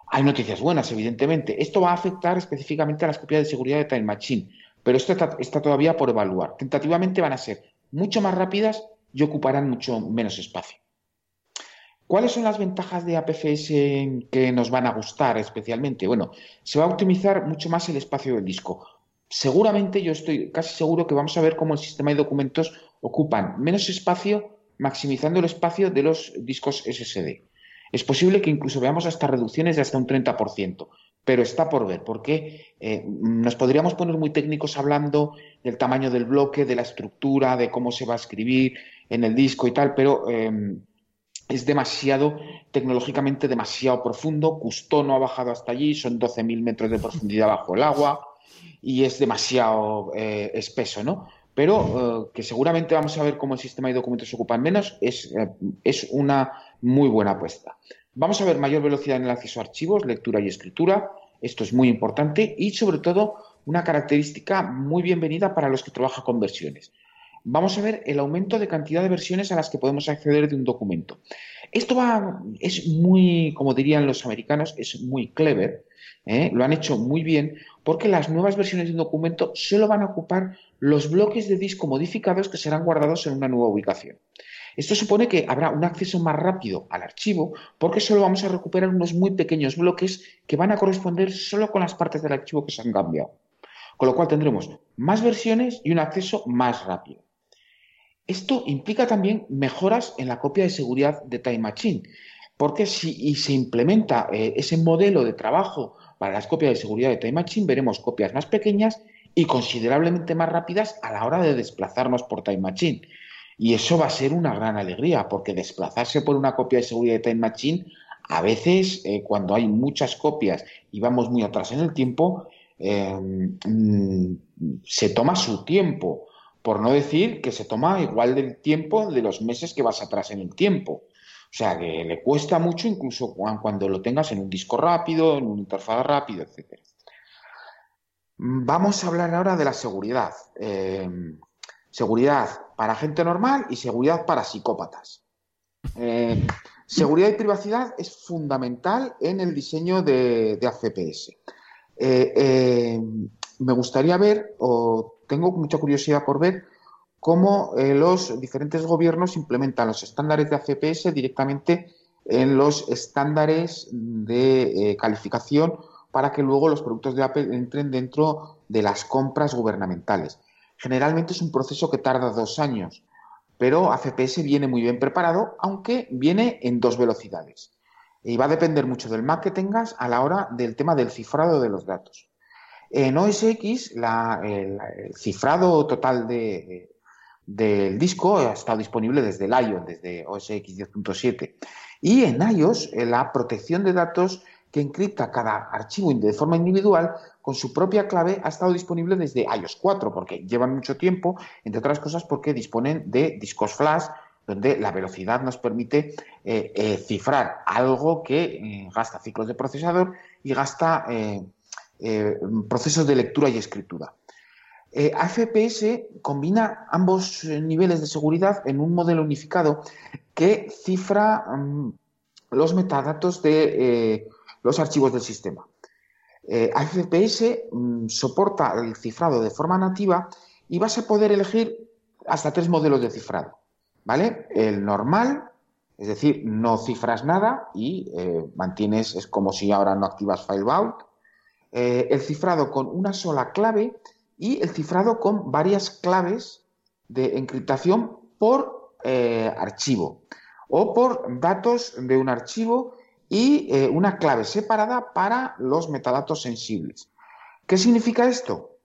Hay noticias buenas, evidentemente. Esto va a afectar específicamente a las copias de seguridad de Time Machine, pero esto está, todavía por evaluar. Tentativamente van a ser mucho más rápidas y ocuparán mucho menos espacio. ¿Cuáles son las ventajas de APFS que nos van a gustar especialmente? Bueno, se va a optimizar mucho más el espacio del disco. Seguramente yo estoy casi seguro que vamos a ver cómo el sistema de documentos ocupan menos espacio maximizando el espacio de los discos SSD. Es posible que incluso veamos hasta reducciones de hasta un 30%, pero está por ver, porque eh, nos podríamos poner muy técnicos hablando del tamaño del bloque, de la estructura, de cómo se va a escribir en el disco y tal, pero em, es demasiado, tecnológicamente demasiado profundo. Custó no ha bajado hasta allí, son 12.000 metros de profundidad bajo el agua y es demasiado eh, espeso, ¿no? Pero eh, que seguramente vamos a ver cómo el sistema de documentos ocupan menos, es, eh, es una muy buena apuesta. Vamos a ver mayor velocidad en el acceso a archivos, lectura y escritura. Esto es muy importante y, sobre todo, una característica muy bienvenida para los que trabajan con versiones vamos a ver el aumento de cantidad de versiones a las que podemos acceder de un documento. Esto es muy, como dirían los americanos, es muy clever, ¿eh? lo han hecho muy bien, porque las nuevas versiones de un documento solo van a ocupar los bloques de disco modificados que serán guardados en una nueva ubicación. Esto supone que habrá un acceso más rápido al archivo porque solo vamos a recuperar unos muy pequeños bloques que van a corresponder solo con las partes del archivo que se han cambiado. Con lo cual tendremos más versiones y un acceso más rápido. Esto implica también mejoras en la copia de seguridad de Time Machine, porque si se implementa eh, ese modelo de trabajo para las copias de seguridad de Time Machine, veremos copias más pequeñas y considerablemente más rápidas a la hora de desplazarnos por Time Machine. Y eso va a ser una gran alegría, porque desplazarse por una copia de seguridad de Time Machine, a veces, eh, cuando hay muchas copias y vamos muy atrás en el tiempo, eh, mm, se toma su tiempo por no decir que se toma igual del tiempo de los meses que vas atrás en el tiempo. O sea, que le cuesta mucho incluso cuando lo tengas en un disco rápido, en una interfaz rápido, etc. Vamos a hablar ahora de la seguridad. Eh, seguridad para gente normal y seguridad para psicópatas. Eh, seguridad y privacidad es fundamental en el diseño de, de ACPS. Eh, me gustaría ver, o tengo mucha curiosidad por ver cómo eh, los diferentes gobiernos implementan los estándares de ACPS directamente en los estándares de eh, calificación para que luego los productos de Apple entren dentro de las compras gubernamentales. Generalmente es un proceso que tarda dos años, pero ACPS viene muy bien preparado, aunque viene en dos velocidades. Y va a depender mucho del Mac que tengas a la hora del tema del cifrado de los datos. En OS X, el, cifrado total del disco ha estado disponible desde el iOS, desde OS X 10.7. Y en iOS, la protección de datos que encripta cada archivo de forma individual con su propia clave ha estado disponible desde iOS 4, porque llevan mucho tiempo, entre otras cosas porque disponen de discos flash donde la velocidad nos permite eh, eh, cifrar algo que eh, gasta ciclos de procesador y gasta eh, procesos de lectura y escritura. Eh, AFPS combina ambos eh, niveles de seguridad en un modelo unificado que cifra mm, los metadatos de los archivos del sistema. AFPS mm, soporta el cifrado de forma nativa y vas a poder elegir hasta tres modelos de cifrado. ¿Vale? El normal, es decir, no cifras nada y mantienes, es como si ahora no activas FileVault. Eh, el cifrado con una sola clave y el cifrado con varias claves de encriptación por eh, archivo o por datos de un archivo y eh, una clave separada para los metadatos sensibles. ¿Qué significa esto?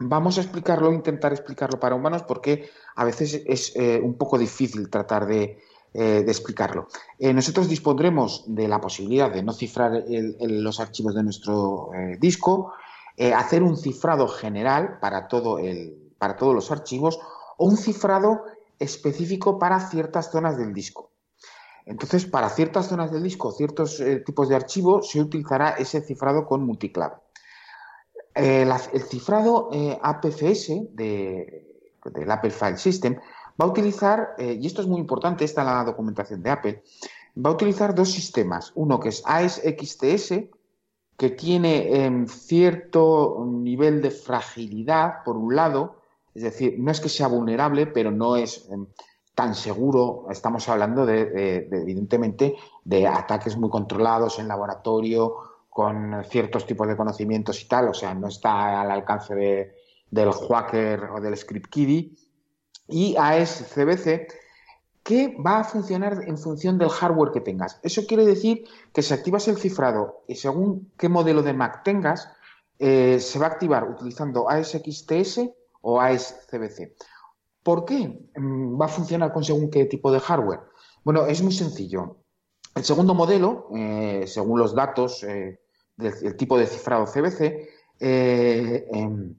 Vamos a explicarlo, intentar explicarlo para humanos porque a veces es un poco difícil tratar de, eh, de explicarlo. Eh, nosotros dispondremos de la posibilidad de no cifrar los archivos de nuestro eh, disco, hacer un cifrado general para, todo el, para todos los archivos o un cifrado específico para ciertas zonas del disco. Entonces, para ciertas zonas del disco, ciertos tipos de archivos, se utilizará ese cifrado con multiclave. el cifrado APFS del Apple File System va a utilizar, eh, y esto es muy importante, está en la documentación de Apple, va a utilizar dos sistemas. Uno que es AES-XTS, que tiene em, cierto nivel de fragilidad, por un lado, es decir, no es que sea vulnerable, pero no es em, tan seguro. Estamos hablando de, evidentemente, de ataques muy controlados en laboratorio, con ciertos tipos de conocimientos y tal, o sea, no está al alcance del hacker o del script kiddie y AES-CBC que va a funcionar en función del hardware que tengas. Eso quiere decir que si activas el cifrado y según qué modelo de Mac tengas, eh, se va a activar utilizando AES-XTS o AES-CBC. ¿Por qué mm, va a funcionar con según qué tipo de hardware? Bueno, es muy sencillo. El segundo modelo, eh, según los datos eh, del, tipo de cifrado CBC, em,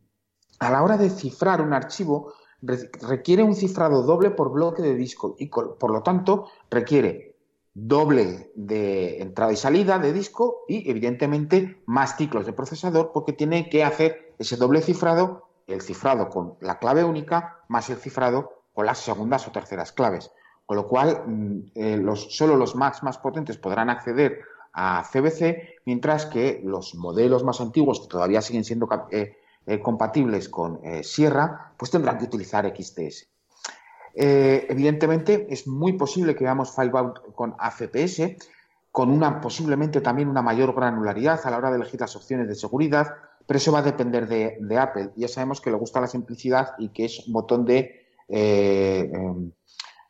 a la hora de cifrar un archivo requiere un cifrado doble por bloque de disco y por lo tanto requiere doble de entrada y salida de disco y evidentemente más ciclos de procesador porque tiene que hacer ese doble cifrado, el cifrado con la clave única más el cifrado con las segundas o terceras claves. Con lo cual, mm, eh, los, solo los Macs más potentes podrán acceder a CBC, mientras que los modelos más antiguos, que todavía siguen siendo eh, eh, compatibles con Sierra, pues tendrán que utilizar XTS. evidentemente, es muy posible que veamos FileVault con AFPS, con una posiblemente también una mayor granularidad a la hora de elegir las opciones de seguridad, pero eso va a depender de, de Apple. Ya sabemos que le gusta la simplicidad y que es un botón de em,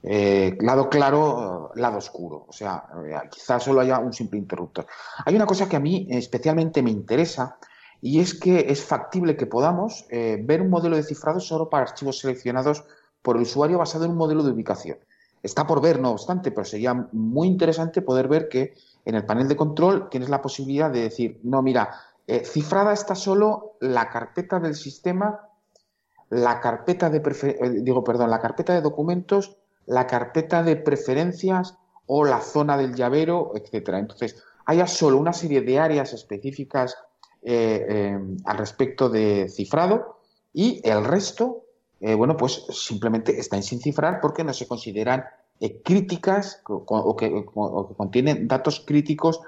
eh, lado claro, lado oscuro. O sea, eh, quizás solo haya un simple interruptor. Hay una cosa que a mí especialmente me interesa y es que es factible que podamos eh, ver un modelo de cifrado solo para archivos seleccionados por el usuario basado en un modelo de ubicación. Está por ver, no obstante, pero sería muy interesante poder ver que en el panel de control tienes la posibilidad de decir, no, mira, cifrada está solo la carpeta del sistema, la carpeta de digo, perdón, la carpeta de documentos la carpeta de preferencias o la zona del llavero, etcétera. Entonces, haya solo una serie de áreas específicas eh, eh, al respecto de cifrado y el resto, eh, bueno, pues simplemente están sin cifrar porque no se consideran críticas o que, contienen datos críticos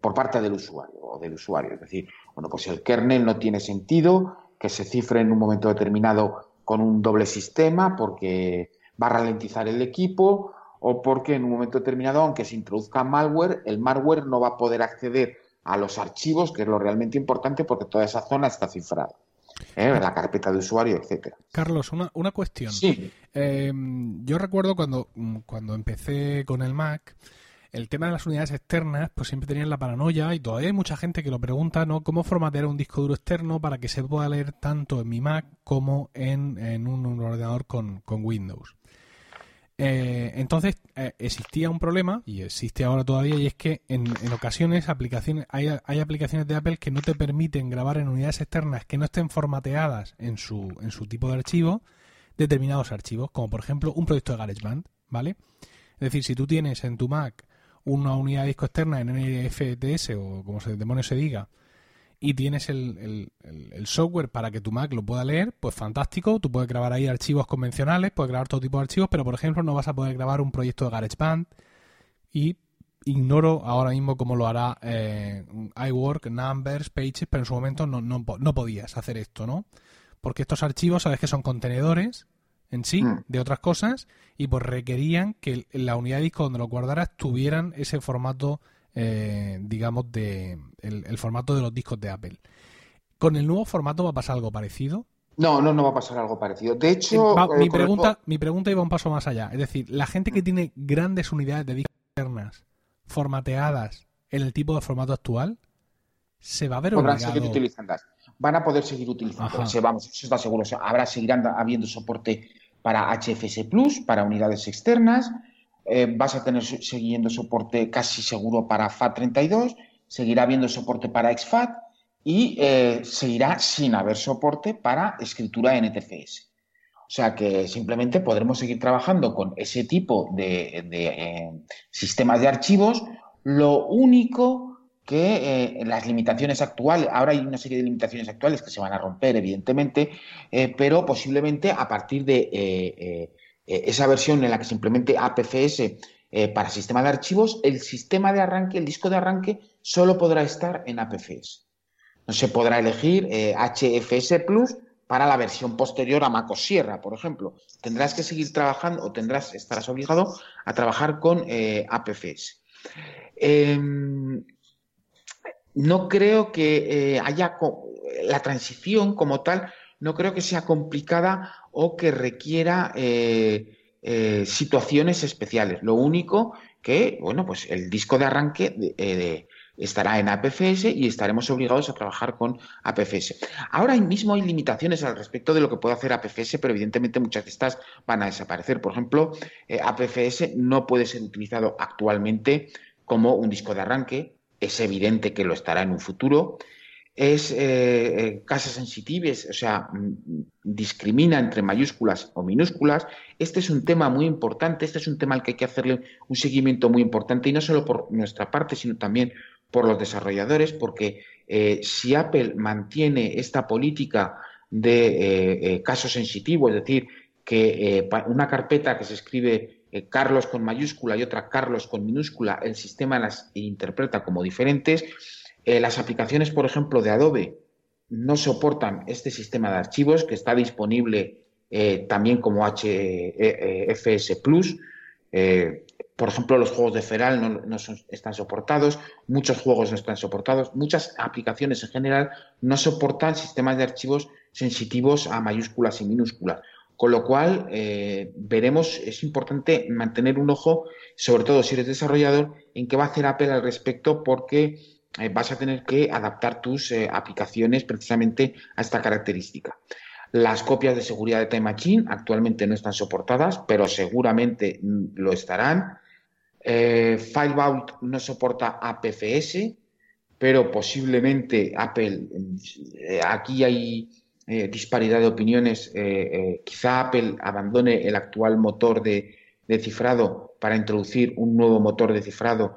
por parte del usuario o del usuario. Es decir, bueno, pues el kernel no tiene sentido que se cifre en un momento determinado con un doble sistema porque va a ralentizar el equipo o porque en un momento determinado, aunque se introduzca malware, el malware no va a poder acceder a los archivos, que es lo realmente importante porque toda esa zona está cifrada. ¿eh? la carpeta de usuario, etcétera. Carlos, una, una cuestión. Sí. Eh, yo recuerdo cuando, cuando empecé con el Mac, el tema de las unidades externas, pues siempre tenían la paranoia y todavía hay mucha gente que lo pregunta, ¿no? ¿Cómo formatear un disco duro externo para que se pueda leer tanto en mi Mac como en, en un, ordenador con, con Windows? Eh, entonces eh, existía un problema y existe ahora todavía y es que en, ocasiones aplicaciones hay, hay, aplicaciones de Apple que no te permiten grabar en unidades externas que no estén formateadas en su, en su tipo de archivo determinados archivos, como por ejemplo un proyecto de GarageBand, ¿vale? Es decir, si tú tienes en tu Mac una unidad de disco externa en NFTS o como se demonios se diga y tienes el, software para que tu Mac lo pueda leer, pues fantástico, tú puedes grabar ahí archivos convencionales, puedes grabar todo tipo de archivos, pero por ejemplo no vas a poder grabar un proyecto de GarageBand y ignoro ahora mismo cómo lo hará eh, iWork, Numbers, Pages, pero en su momento no, no, no podías hacer esto, ¿no? Porque estos archivos sabes que son contenedores en sí mm. de otras cosas y pues requerían que la unidad de disco donde lo guardaras tuvieran ese formato eh, digamos, de el, formato de los discos de Apple. ¿Con el nuevo formato va a pasar algo parecido? No, no, no va a pasar algo parecido. De hecho, mi, eh, pregunta, mi pregunta iba un paso más allá. Es decir, la gente que tiene grandes unidades de discos externas formateadas en el tipo de formato actual, se va a ver Podrán seguir utilizando. Van a poder seguir utilizando. Vamos, eso está seguro. habrá, seguirán habiendo soporte para HFS Plus, para unidades externas, eh, vas a tener siguiendo soporte casi seguro para FAT32, seguirá habiendo soporte para XFAT y eh, seguirá sin haber soporte para escritura NTFS. O sea que simplemente podremos seguir trabajando con ese tipo de, eh, sistemas de archivos. Lo único que las limitaciones actuales, ahora hay una serie de limitaciones actuales que se van a romper, evidentemente, pero posiblemente a partir de eh, esa versión en la que se implemente APFS eh, para sistema de archivos, el sistema de arranque, el disco de arranque, solo podrá estar en APFS. No se podrá elegir HFS eh, Plus para la versión posterior a MacOS Sierra, por ejemplo. Tendrás que seguir trabajando o tendrás, estarás obligado a trabajar con APFS. Em, no creo que haya la transición como tal, no creo que sea complicada o que requiera eh, eh, situaciones especiales. Lo único que, bueno, pues el disco de arranque estará en APFS y estaremos obligados a trabajar con APFS. Ahora mismo hay limitaciones al respecto de lo que puede hacer APFS, pero evidentemente muchas de estas van a desaparecer. Por ejemplo, eh, APFS no puede ser utilizado actualmente como un disco de arranque, es evidente que lo estará en un futuro. Es eh, eh casa sensitive, o sea, mm, discrimina entre mayúsculas o minúsculas. Este es un tema muy importante, este es un tema al que hay que hacerle un seguimiento muy importante y no solo por nuestra parte, sino también por los desarrolladores, porque eh, si Apple mantiene esta política de eh, eh, caso sensitivo, es decir, que una carpeta que se escribe Carlos con mayúscula y otra Carlos con minúscula, el sistema las interpreta como diferentes, las aplicaciones, por ejemplo, de Adobe no soportan este sistema de archivos que está disponible también como HFS Plus. Por ejemplo, los juegos de Feral no, están soportados, muchos juegos no están soportados, muchas aplicaciones en general no soportan sistemas de archivos sensitivos a mayúsculas y minúsculas. Con lo cual, eh, veremos, es importante mantener un ojo, sobre todo si eres desarrollador, en qué va a hacer Apple al respecto, porque eh, vas a tener que adaptar tus eh, aplicaciones precisamente a esta característica. Las copias de seguridad de Time Machine actualmente no están soportadas, pero seguramente mm, lo estarán. Eh, Filevault no soporta APFS, pero posiblemente Apple, eh, aquí hay eh, disparidad de opiniones, quizá Apple abandone el actual motor de, cifrado para introducir un nuevo motor de cifrado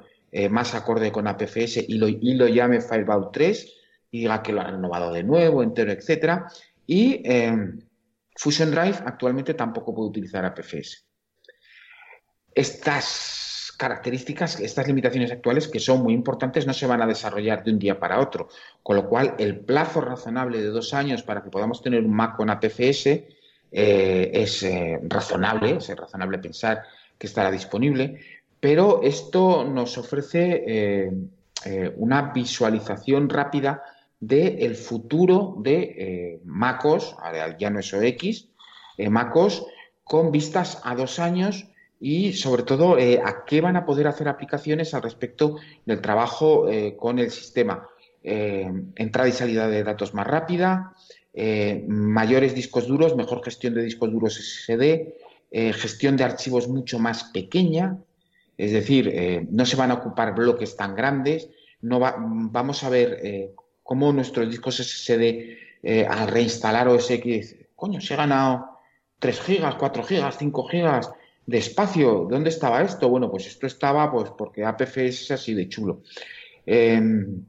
más acorde con APFS y lo, y lo llame Filevault 3 y diga que lo ha renovado de nuevo, entero, etcétera. Y Fusion Drive actualmente tampoco puede utilizar APFS. Estas características, estas limitaciones actuales que son muy importantes, no se van a desarrollar de un día para otro. Con lo cual, el plazo razonable de dos años para que podamos tener un Mac con APFS eh, es eh, razonable, es razonable pensar que estará disponible, pero esto nos ofrece eh, una visualización rápida del futuro de MacOS, ya no es OX, MacOS, con vistas a dos años y sobre todo eh, a qué van a poder hacer aplicaciones al respecto del trabajo eh, con el sistema. Eh, entrada y salida de datos más rápida, mayores discos duros, mejor gestión de discos duros SSD, gestión de archivos mucho más pequeña, es decir, no se van a ocupar bloques tan grandes, no vamos a ver cómo nuestros discos SSD al reinstalar OS X, coño, se ha ganado 3 gigas, 4 gigas, 5 gigas, de espacio. ¿Dónde estaba esto? Bueno, pues esto estaba pues porque APF es así de chulo. Em,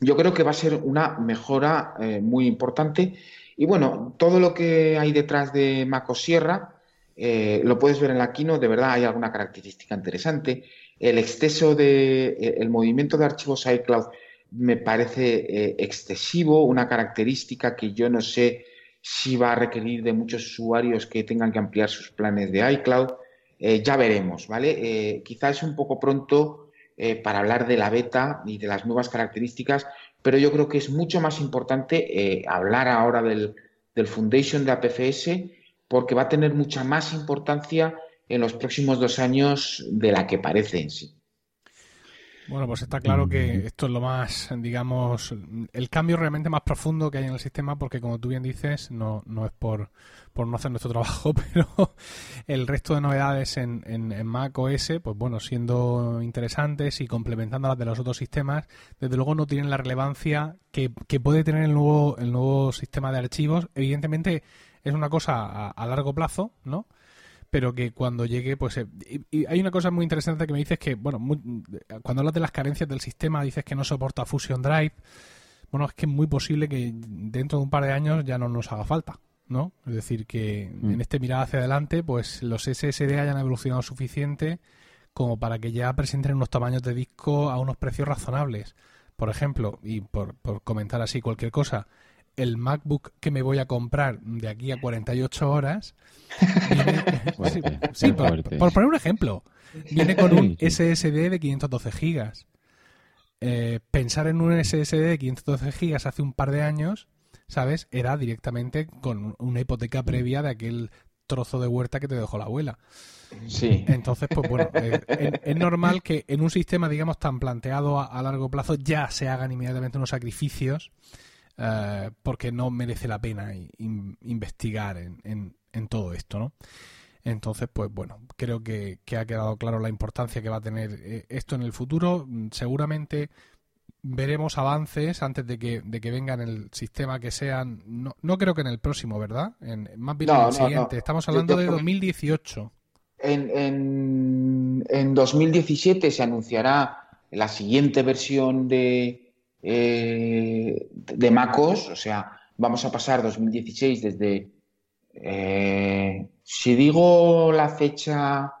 yo creo que va a ser una mejora eh, muy importante. Y bueno, todo lo que hay detrás de Maco Sierra eh, lo puedes ver en la Kino. De verdad, hay alguna característica interesante. El exceso de. Eh, el movimiento de archivos iCloud me parece excesivo, una característica que yo no sé si va a requerir de muchos usuarios que tengan que ampliar sus planes de iCloud. Eh, ya veremos, ¿vale? Eh, quizás es un poco pronto eh, para hablar de la beta y de las nuevas características, pero yo creo que es mucho más importante hablar ahora del, del Foundation de APFS porque va a tener mucha más importancia en los próximos dos años de la que parece en sí. Bueno, pues está claro que esto es lo más, digamos, el cambio realmente más profundo que hay en el sistema, porque como tú bien dices, no, no es por, por no hacer nuestro trabajo, pero el resto de novedades en, en, Mac OS, pues bueno, siendo interesantes y complementando las de los otros sistemas, desde luego no tienen la relevancia que, que puede tener el nuevo, el nuevo sistema de archivos. Evidentemente es una cosa a largo plazo, ¿no? pero que cuando llegue, pues... Eh, y, hay una cosa muy interesante que me dices que, bueno, cuando hablas de las carencias del sistema, dices que no soporta Fusion Drive. Bueno, es que es muy posible que dentro de un par de años ya no nos haga falta, ¿no? Es decir, que mm. en este mirar hacia adelante, pues los SSD hayan evolucionado suficiente como para que ya presenten unos tamaños de disco a unos precios razonables. Por ejemplo, y por, por comentar así cualquier cosa, el MacBook que me voy a comprar de aquí a 48 horas. sí, por, poner un ejemplo, viene con un SSD de 512 gigas. Eh, pensar en un SSD de 512 gigas hace un par de años, ¿sabes? Era directamente con una hipoteca previa de aquel trozo de huerta que te dejó la abuela. Sí. Entonces, pues bueno, eh, es, normal que en un sistema, digamos, tan planteado a, largo plazo ya se hagan inmediatamente unos sacrificios eh, porque no merece la pena investigar en, en, todo esto, ¿no? Entonces, pues bueno, creo que, que, ha quedado claro la importancia que va a tener eh, esto en el futuro. Seguramente veremos avances antes de que, de que venga en el sistema que sean. No, no creo que en el próximo, ¿verdad? En, más bien en el siguiente. Estamos hablando de 2018. En, en, en, 2017 se anunciará la siguiente versión de, eh, de MacOS, o sea, vamos a pasar 2016 desde. Eh, si digo la fecha,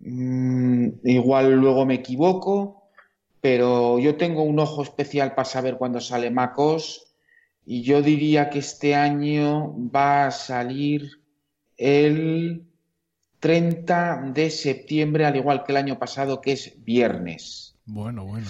mm, igual luego me equivoco pero yo tengo un ojo especial para saber cuándo sale MacOS y yo diría que este año va a salir el 30 de septiembre, al igual que el año pasado, que es viernes. Bueno, bueno.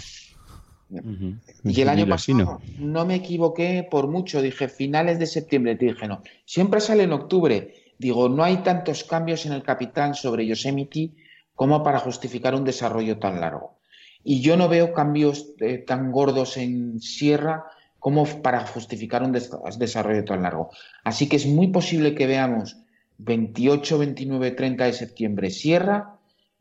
Y el año pasado no me equivoqué por mucho, dije finales de septiembre, te dije no, siempre sale en octubre. Digo, no hay tantos cambios en el capital sobre Yosemite como para justificar un desarrollo tan largo y yo no veo cambios eh, tan gordos en Sierra como para justificar un desarrollo tan largo. Así que es muy posible que veamos 28, 29, 30 de septiembre Sierra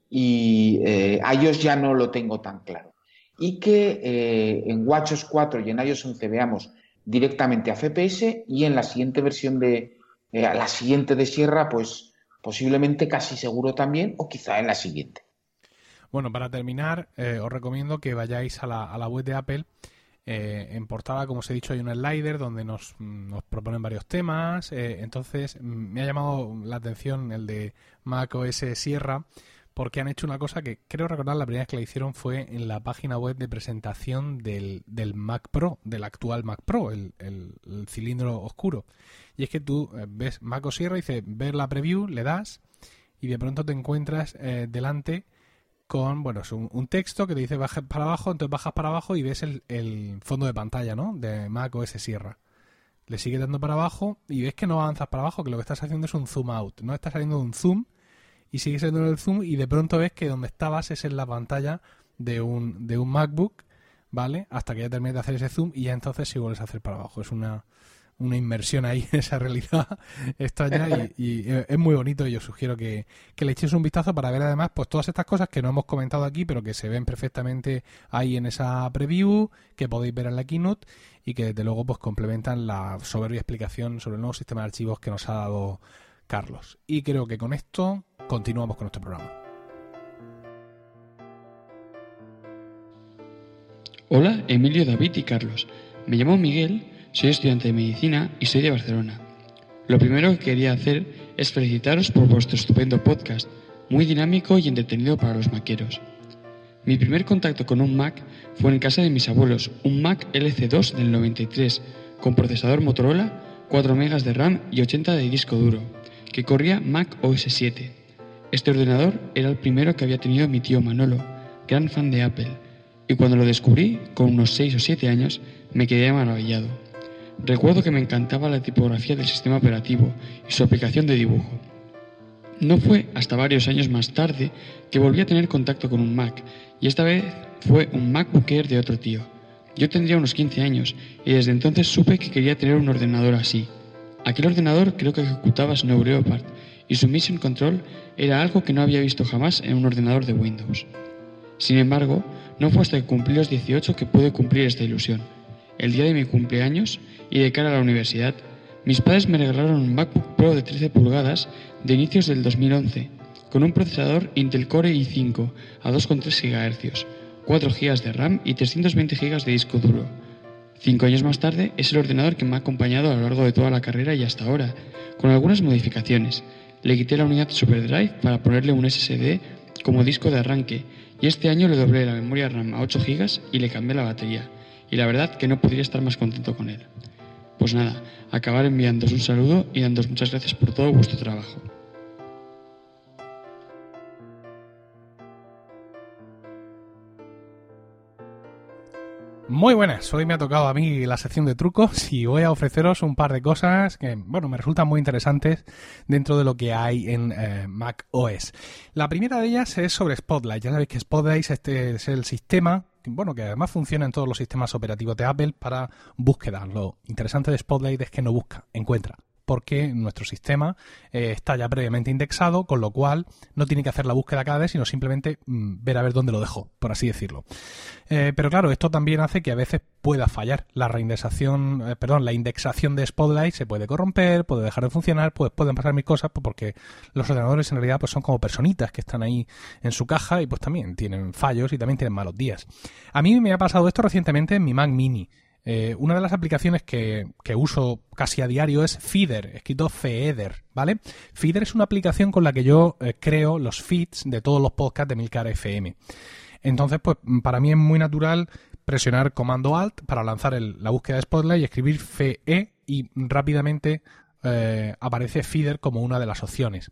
y eh, a ellos ya no lo tengo tan claro. Y que eh, en WatchOS 4 y en iOS 11 veamos directamente a FPS y en la siguiente versión de la siguiente de Sierra, pues posiblemente casi seguro también o quizá en la siguiente. Bueno, para terminar, eh, os recomiendo que vayáis a la, a la web de Apple. Eh, en portada, como os he dicho, hay un slider donde nos, nos proponen varios temas. Eh, entonces, mm, me ha llamado la atención el de Mac OS Sierra, porque han hecho una cosa que creo recordar la primera vez que la hicieron fue en la página web de presentación del, del Mac Pro, del actual Mac Pro, el, el, cilindro oscuro. Y es que tú ves Mac Sierra y dices, ver la preview, le das y de pronto te encuentras delante con, bueno, es un, texto que te dice baja para abajo, entonces bajas para abajo y ves el, fondo de pantalla, ¿no? De Mac OS Sierra. Le sigues dando para abajo y ves que no avanzas para abajo, que lo que estás haciendo es un zoom out, no estás saliendo de un zoom y sigues en el zoom y de pronto ves que donde estabas es en la pantalla de un, de un MacBook, ¿vale? Hasta que ya termines de hacer ese zoom y ya entonces sí vuelves a hacer para abajo. Es una, una inmersión ahí en esa realidad extraña y, es muy bonito y yo sugiero que, le echéis un vistazo para ver además pues todas estas cosas que no hemos comentado aquí pero que se ven perfectamente ahí en esa preview que podéis ver en la keynote y que desde luego pues complementan la soberbia explicación sobre el nuevo sistema de archivos que nos ha dado Carlos y creo que con esto continuamos con nuestro programa Hola Emilio, David y Carlos me llamo Miguel soy estudiante de medicina y soy de Barcelona. Lo primero que quería hacer es felicitaros por vuestro estupendo podcast, muy dinámico y entretenido para los maqueros. Mi primer contacto con un Mac fue en casa de mis abuelos, un Mac LC2 del 93, con procesador Motorola, 4 MB de RAM y 80 de disco duro, que corría Mac OS 7. Este ordenador era el primero que había tenido mi tío Manolo, gran fan de Apple, y cuando lo descubrí, con unos 6 o 7 años, me quedé maravillado. Recuerdo que me encantaba la tipografía del sistema operativo y su aplicación de dibujo. No fue hasta varios años más tarde que volví a tener contacto con un Mac, y esta vez fue un MacBook Air de otro tío. Yo tendría unos 15 años y desde entonces supe que quería tener un ordenador así. Aquel ordenador creo que ejecutaba Snow Leopard y su Mission Control era algo que no había visto jamás en un ordenador de Windows. Sin embargo, no fue hasta que cumplí los 18 que pude cumplir esta ilusión. El día de mi cumpleaños y de cara a la universidad, mis padres me regalaron un MacBook Pro de 13 pulgadas de inicios del 2011, con un procesador Intel Core i5 a 2,3 GHz, 4 GB de RAM y 320 GB de disco duro. Cinco años más tarde es el ordenador que me ha acompañado a lo largo de toda la carrera y hasta ahora, con algunas modificaciones. Le quité la unidad SuperDrive para ponerle un SSD como disco de arranque y este año le doblé la memoria RAM a 8 GB y le cambié la batería. Y la verdad que no podría estar más contento con él. Pues nada, acabar enviándoos un saludo y dándos muchas gracias por todo vuestro trabajo. Muy buenas, hoy me ha tocado a mí la sección de trucos y voy a ofreceros un par de cosas que, bueno, me resultan muy interesantes dentro de lo que hay en eh, Mac OS. La primera de ellas es sobre Spotlight. Ya sabéis que Spotlight este es el sistema bueno, que además funciona en todos los sistemas operativos de Apple para búsqueda. Lo interesante de Spotlight es que no busca, encuentra porque nuestro sistema eh, está ya previamente indexado, con lo cual no tiene que hacer la búsqueda cada vez, sino simplemente mm, ver a ver dónde lo dejo, por así decirlo. Eh, pero claro, esto también hace que a veces pueda fallar. La reindexación, eh, perdón, la indexación de Spotlight se puede corromper, puede dejar de funcionar, pues pueden pasar mil cosas, pues porque los ordenadores en realidad pues son como personitas que están ahí en su caja y pues también tienen fallos y también tienen malos días. A mí me ha pasado esto recientemente en mi Mac Mini. Eh, una de las aplicaciones que, uso casi a diario es Feeder, escrito Feeder, ¿vale? Feeder es una aplicación con la que yo eh, creo los feeds de todos los podcasts de Milcar FM. Entonces, pues para mí es muy natural presionar comando Alt para lanzar la búsqueda de Spotlight y escribir FE y rápidamente eh, aparece Feeder como una de las opciones.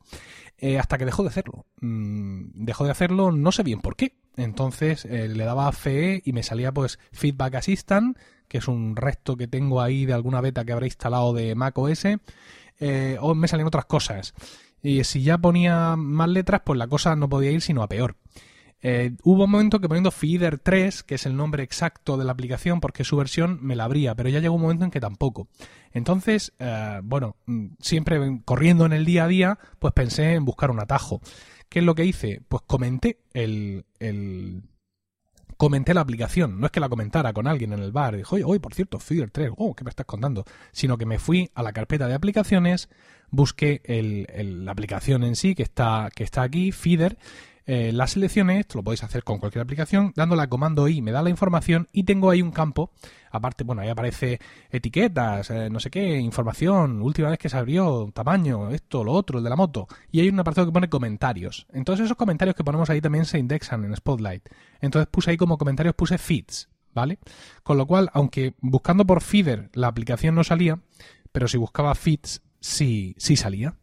hasta que dejó de hacerlo. Mm, dejó de hacerlo, no sé bien por qué. Entonces le daba FE y me salía pues Feedback Assistant que es un resto que tengo ahí de alguna beta que habré instalado de Mac OS, eh, o me salen otras cosas. Y si ya ponía más letras, pues la cosa no podía ir sino a peor. Eh, hubo un momento que poniendo Feeder 3, que es el nombre exacto de la aplicación, porque su versión me la abría, pero ya llegó un momento en que tampoco. Entonces, eh, bueno, mm, siempre corriendo en el día a día, pues pensé en buscar un atajo. ¿Qué es lo que hice? Pues comenté el, comenté la aplicación. No es que la comentara con alguien en el bar. Dijo, oye, por cierto, Feeder 3, oh, ¿qué me estás contando? Sino que me fui a la carpeta de aplicaciones, busqué la aplicación en sí que está, que está aquí, Feeder, eh, la seleccioné, esto lo podéis hacer con cualquier aplicación, dándole comando I me da la información y tengo ahí un campo, aparte, bueno, ahí aparece etiquetas, eh, no sé qué, información, última vez que se abrió, tamaño, esto, lo otro, el de la moto, y hay un apartado que pone comentarios. Entonces esos comentarios que ponemos ahí también se indexan en Spotlight. Entonces puse ahí como comentarios, puse feeds, ¿vale? Con lo cual, aunque buscando por feeder la aplicación no salía, pero si buscaba feeds sí, sí salía.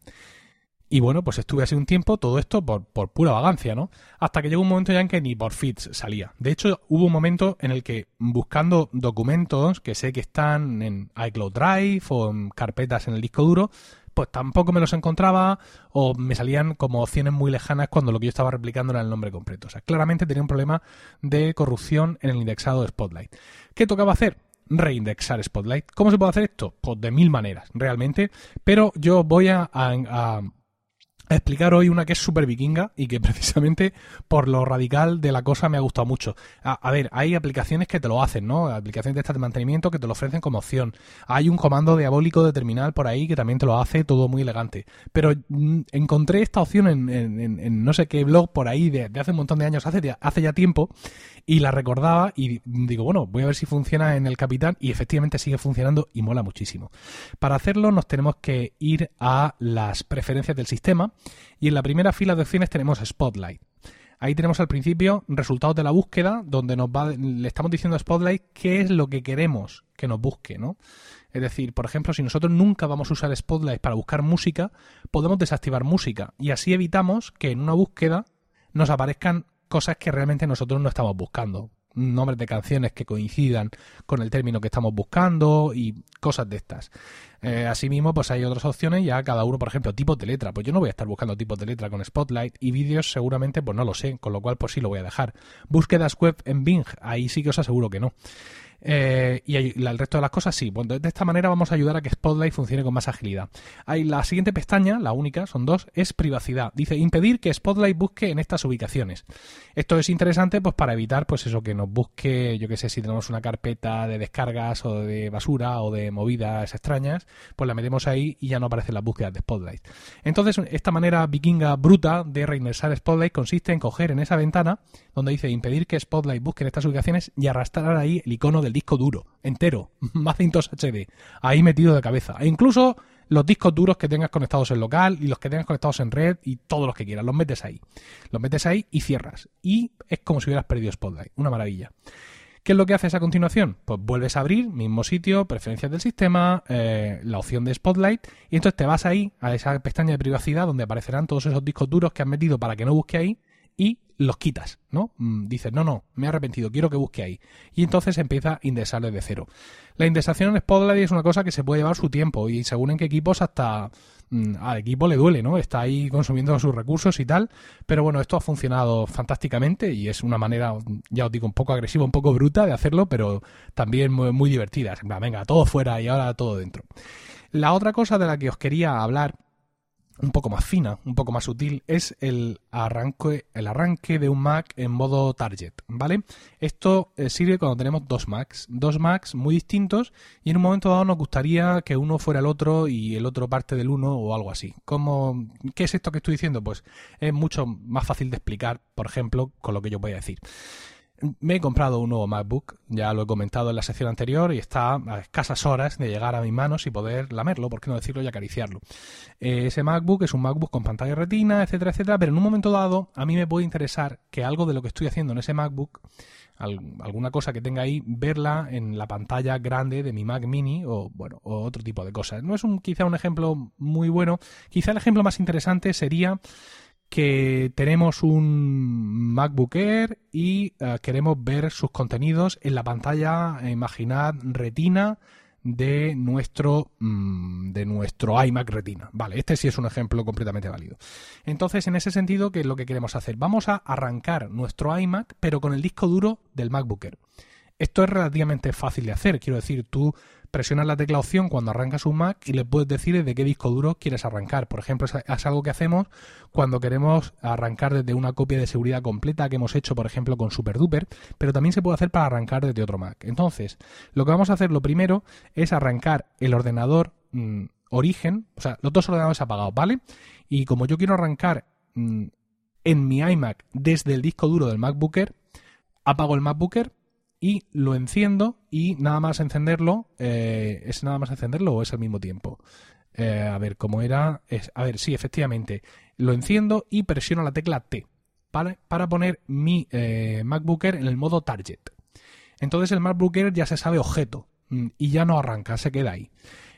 Y bueno, pues estuve así un tiempo, todo esto por, por, pura vagancia, ¿no? Hasta que llegó un momento ya en que ni por feeds salía. De hecho, hubo un momento en el que buscando documentos que sé que están en iCloud Drive o en carpetas en el disco duro, pues tampoco me los encontraba o me salían como opciones muy lejanas cuando lo que yo estaba replicando era el nombre completo. O sea, claramente tenía un problema de corrupción en el indexado de Spotlight. ¿Qué tocaba hacer? reindexar Spotlight. ¿Cómo se puede hacer esto? Pues de mil maneras, realmente. Pero yo voy a, explicar hoy una que es súper vikinga y que precisamente por lo radical de la cosa me ha gustado mucho. A, ver, hay aplicaciones que te lo hacen, ¿no? Aplicaciones de estas de mantenimiento que te lo ofrecen como opción. Hay un comando diabólico de terminal por ahí que también te lo hace todo muy elegante. Pero mm, encontré esta opción en, no sé qué blog por ahí de, hace un montón de años, hace, hace ya tiempo, y la recordaba y digo, bueno, voy a ver si funciona en el Capitán y efectivamente sigue funcionando y mola muchísimo. Para hacerlo nos tenemos que ir a las preferencias del sistema y en la primera fila de opciones tenemos Spotlight. Ahí tenemos al principio resultados de la búsqueda, donde nos va, le estamos diciendo a Spotlight qué es lo que queremos que nos busque, ¿no? Es decir, por ejemplo, si nosotros nunca vamos a usar Spotlight para buscar música, podemos desactivar música y así evitamos que en una búsqueda nos aparezcan cosas que realmente nosotros no estamos buscando nombres de canciones que coincidan con el término que estamos buscando y cosas de estas. Eh, asimismo, pues hay otras opciones, ya cada uno, por ejemplo, tipos de letra. Pues yo no voy a estar buscando tipos de letra con Spotlight y vídeos seguramente pues no lo sé, con lo cual pues sí lo voy a dejar. Búsquedas web en Bing, ahí sí que os aseguro que no. Eh, y el resto de las cosas sí. Bueno, de esta manera vamos a ayudar a que Spotlight funcione con más agilidad. Hay la siguiente pestaña, la única, son dos, es privacidad. Dice impedir que Spotlight busque en estas ubicaciones. Esto es interesante pues para evitar pues eso que nos busque, yo que sé, si tenemos una carpeta de descargas o de basura o de movidas extrañas, pues la metemos ahí y ya no aparecen las búsquedas de Spotlight. Entonces, esta manera vikinga bruta de reingresar Spotlight consiste en coger en esa ventana donde dice impedir que Spotlight busque en estas ubicaciones y arrastrar ahí el icono de disco duro, entero, Macintosh HD, ahí metido de cabeza. E incluso los discos duros que tengas conectados en local y los que tengas conectados en red y todos los que quieras, los metes ahí. Los metes ahí y cierras. Y es como si hubieras perdido Spotlight. Una maravilla. ¿Qué es lo que haces a continuación? Pues vuelves a abrir, mismo sitio, preferencias del sistema, eh, la opción de Spotlight, y entonces te vas ahí a esa pestaña de privacidad donde aparecerán todos esos discos duros que has metido para que no busque ahí y los quitas, ¿no? Mm, dices, no, no, me he arrepentido, quiero que busque ahí. Y entonces empieza a indexar desde cero. La indexación en Spotlight es una cosa que se puede llevar su tiempo y según en qué equipos hasta mm, al equipo le duele, ¿no? Está ahí consumiendo sus recursos y tal, pero bueno, esto ha funcionado fantásticamente y es una manera, ya os digo, un poco agresiva, un poco bruta de hacerlo, pero también muy, muy divertida. Venga, todo fuera y ahora todo dentro. La otra cosa de la que os quería hablar un poco más fina, un poco más sutil, es el arranque, el arranque de un Mac en modo target, ¿vale? Esto eh, sirve cuando tenemos dos Macs, dos Macs muy distintos y en un momento dado nos gustaría que uno fuera el otro y el otro parte del uno o algo así. ¿Cómo, ¿Qué es esto que estoy diciendo? Pues es mucho más fácil de explicar, por ejemplo, con lo que yo voy a decir. Me he comprado un nuevo MacBook, ya lo he comentado en la sección anterior, y está a escasas horas de llegar a mis manos y poder lamerlo, por qué no decirlo y acariciarlo. Eh, ese MacBook es un MacBook con pantalla retina, etcétera, etcétera, pero en un momento dado a mí me puede interesar que algo de lo que estoy haciendo en ese MacBook, alguna cosa que tenga ahí, verla en la pantalla grande de mi Mac Mini o bueno, o otro tipo de cosas. No es un, quizá un ejemplo muy bueno, quizá el ejemplo más interesante sería que tenemos un MacBook Air y eh, queremos ver sus contenidos en la pantalla, imaginad, retina de nuestro mm, de nuestro iMac Retina. Vale, este sí es un ejemplo completamente válido. Entonces, en ese sentido, ¿qué es lo que queremos hacer? Vamos a arrancar nuestro iMac, pero con el disco duro del MacBook Air. Esto es relativamente fácil de hacer, quiero decir, tú presionas la tecla opción cuando arrancas un Mac y le puedes decir de qué disco duro quieres arrancar. Por ejemplo, es algo que hacemos cuando queremos arrancar desde una copia de seguridad completa que hemos hecho, por ejemplo, con SuperDuper, pero también se puede hacer para arrancar desde otro Mac. Entonces, lo que vamos a hacer lo primero es arrancar el ordenador mm, origen, o sea, los dos ordenadores apagados, ¿vale? Y como yo quiero arrancar mm, en mi iMac desde el disco duro del MacBooker, apago el MacBooker y lo enciendo y nada más encenderlo, eh, ¿es nada más encenderlo o es al mismo tiempo? Eh, a ver, ¿cómo era? A ver, sí, efectivamente, lo enciendo y presiono la tecla T para poner mi eh, MacBooker en el modo target. Entonces el MacBooker ya se sabe objeto mm, y ya no arranca, se queda ahí.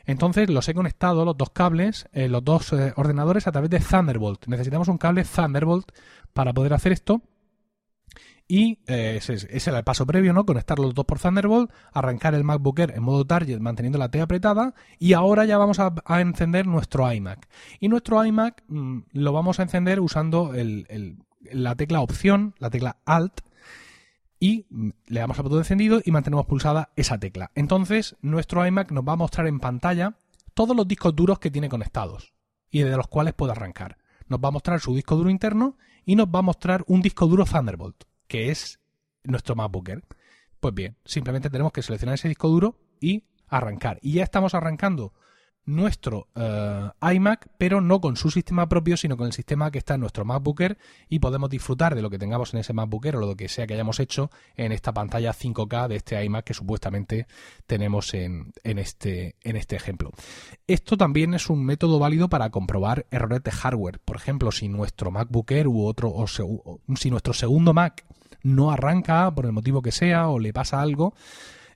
Entonces los he conectado, los dos cables, los dos ordenadores a través de Thunderbolt. Necesitamos un cable Thunderbolt para poder hacer esto y eh, ese, es el paso previo, ¿no? Conectar los dos por Thunderbolt, arrancar el MacBook en modo target manteniendo la T apretada y ahora ya vamos a, encender nuestro iMac. Y nuestro iMac mm, lo vamos a encender usando la tecla opción, la tecla Alt y mm, le damos a botón encendido y mantenemos pulsada esa tecla. Entonces nuestro iMac nos va a mostrar en pantalla todos los discos duros que tiene conectados y de los cuales puede arrancar. Nos va a mostrar su disco duro interno y nos va a mostrar un disco duro Thunderbolt que es nuestro MacBooker. Pues bien, simplemente tenemos que seleccionar ese disco duro y arrancar. Y ya estamos arrancando nuestro eh, iMac, pero no con su sistema propio, sino con el sistema que está en nuestro MacBooker y podemos disfrutar de lo que tengamos en ese MacBooker o lo que sea que hayamos hecho en esta pantalla 5K de este iMac que supuestamente tenemos en, este, en este ejemplo. Esto también es un método válido para comprobar errores de hardware. Por ejemplo, si nuestro MacBooker u otro, o si nuestro segundo Mac no arranca por el motivo que sea o le pasa algo,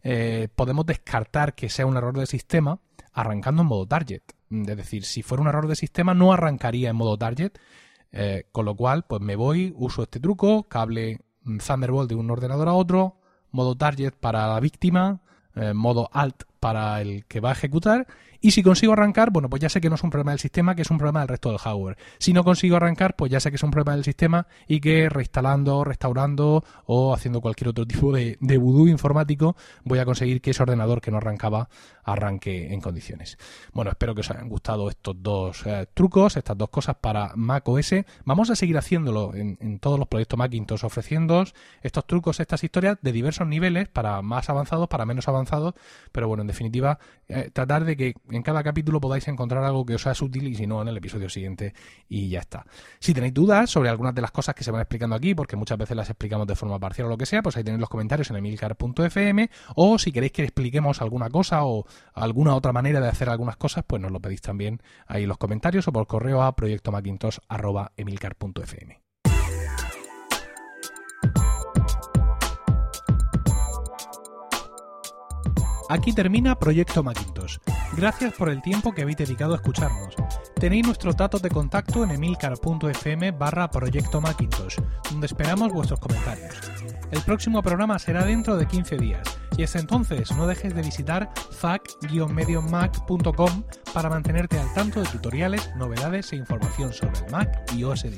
eh, podemos descartar que sea un error de sistema arrancando en modo target. Es decir, si fuera un error de sistema no arrancaría en modo target, eh, con lo cual pues me voy, uso este truco, cable Thunderbolt de un ordenador a otro, modo target para la víctima, eh, modo alt para el que va a ejecutar y si consigo arrancar, bueno, pues ya sé que no es un problema del sistema, que es un problema del resto del hardware. Si no consigo arrancar, pues ya sé que es un problema del sistema y que reinstalando, restaurando o haciendo cualquier otro tipo de, de vudú informático voy a conseguir que ese ordenador que no arrancaba arranque en condiciones. Bueno, espero que os hayan gustado estos dos eh, trucos, estas dos cosas para Mac OS. Vamos a seguir haciéndolo en, todos los proyectos Macintosh, ofreciendo estos trucos, estas historias de diversos niveles, para más avanzados, para menos avanzados, pero bueno, en definitiva, eh, tratar de que en cada capítulo podáis encontrar algo que os sea útil y si no en el episodio siguiente y ya está. Si tenéis dudas sobre algunas de las cosas que se van explicando aquí, porque muchas veces las explicamos de forma parcial o lo que sea, pues ahí tenéis los comentarios en emilcar.fm o si queréis que expliquemos alguna cosa o alguna otra manera de hacer algunas cosas, pues nos lo pedís también ahí en los comentarios o por correo a proyectomacintosh.emilcar.fm. Aquí termina Proyecto Macintosh. Gracias por el tiempo que habéis dedicado a escucharnos. Tenéis nuestros datos de contacto en emilcar.fm barra Proyecto Macintosh, donde esperamos vuestros comentarios. El próximo programa será dentro de 15 días, y hasta entonces no dejes de visitar fac-mediomac.com para mantenerte al tanto de tutoriales, novedades e información sobre el Mac y OS 10.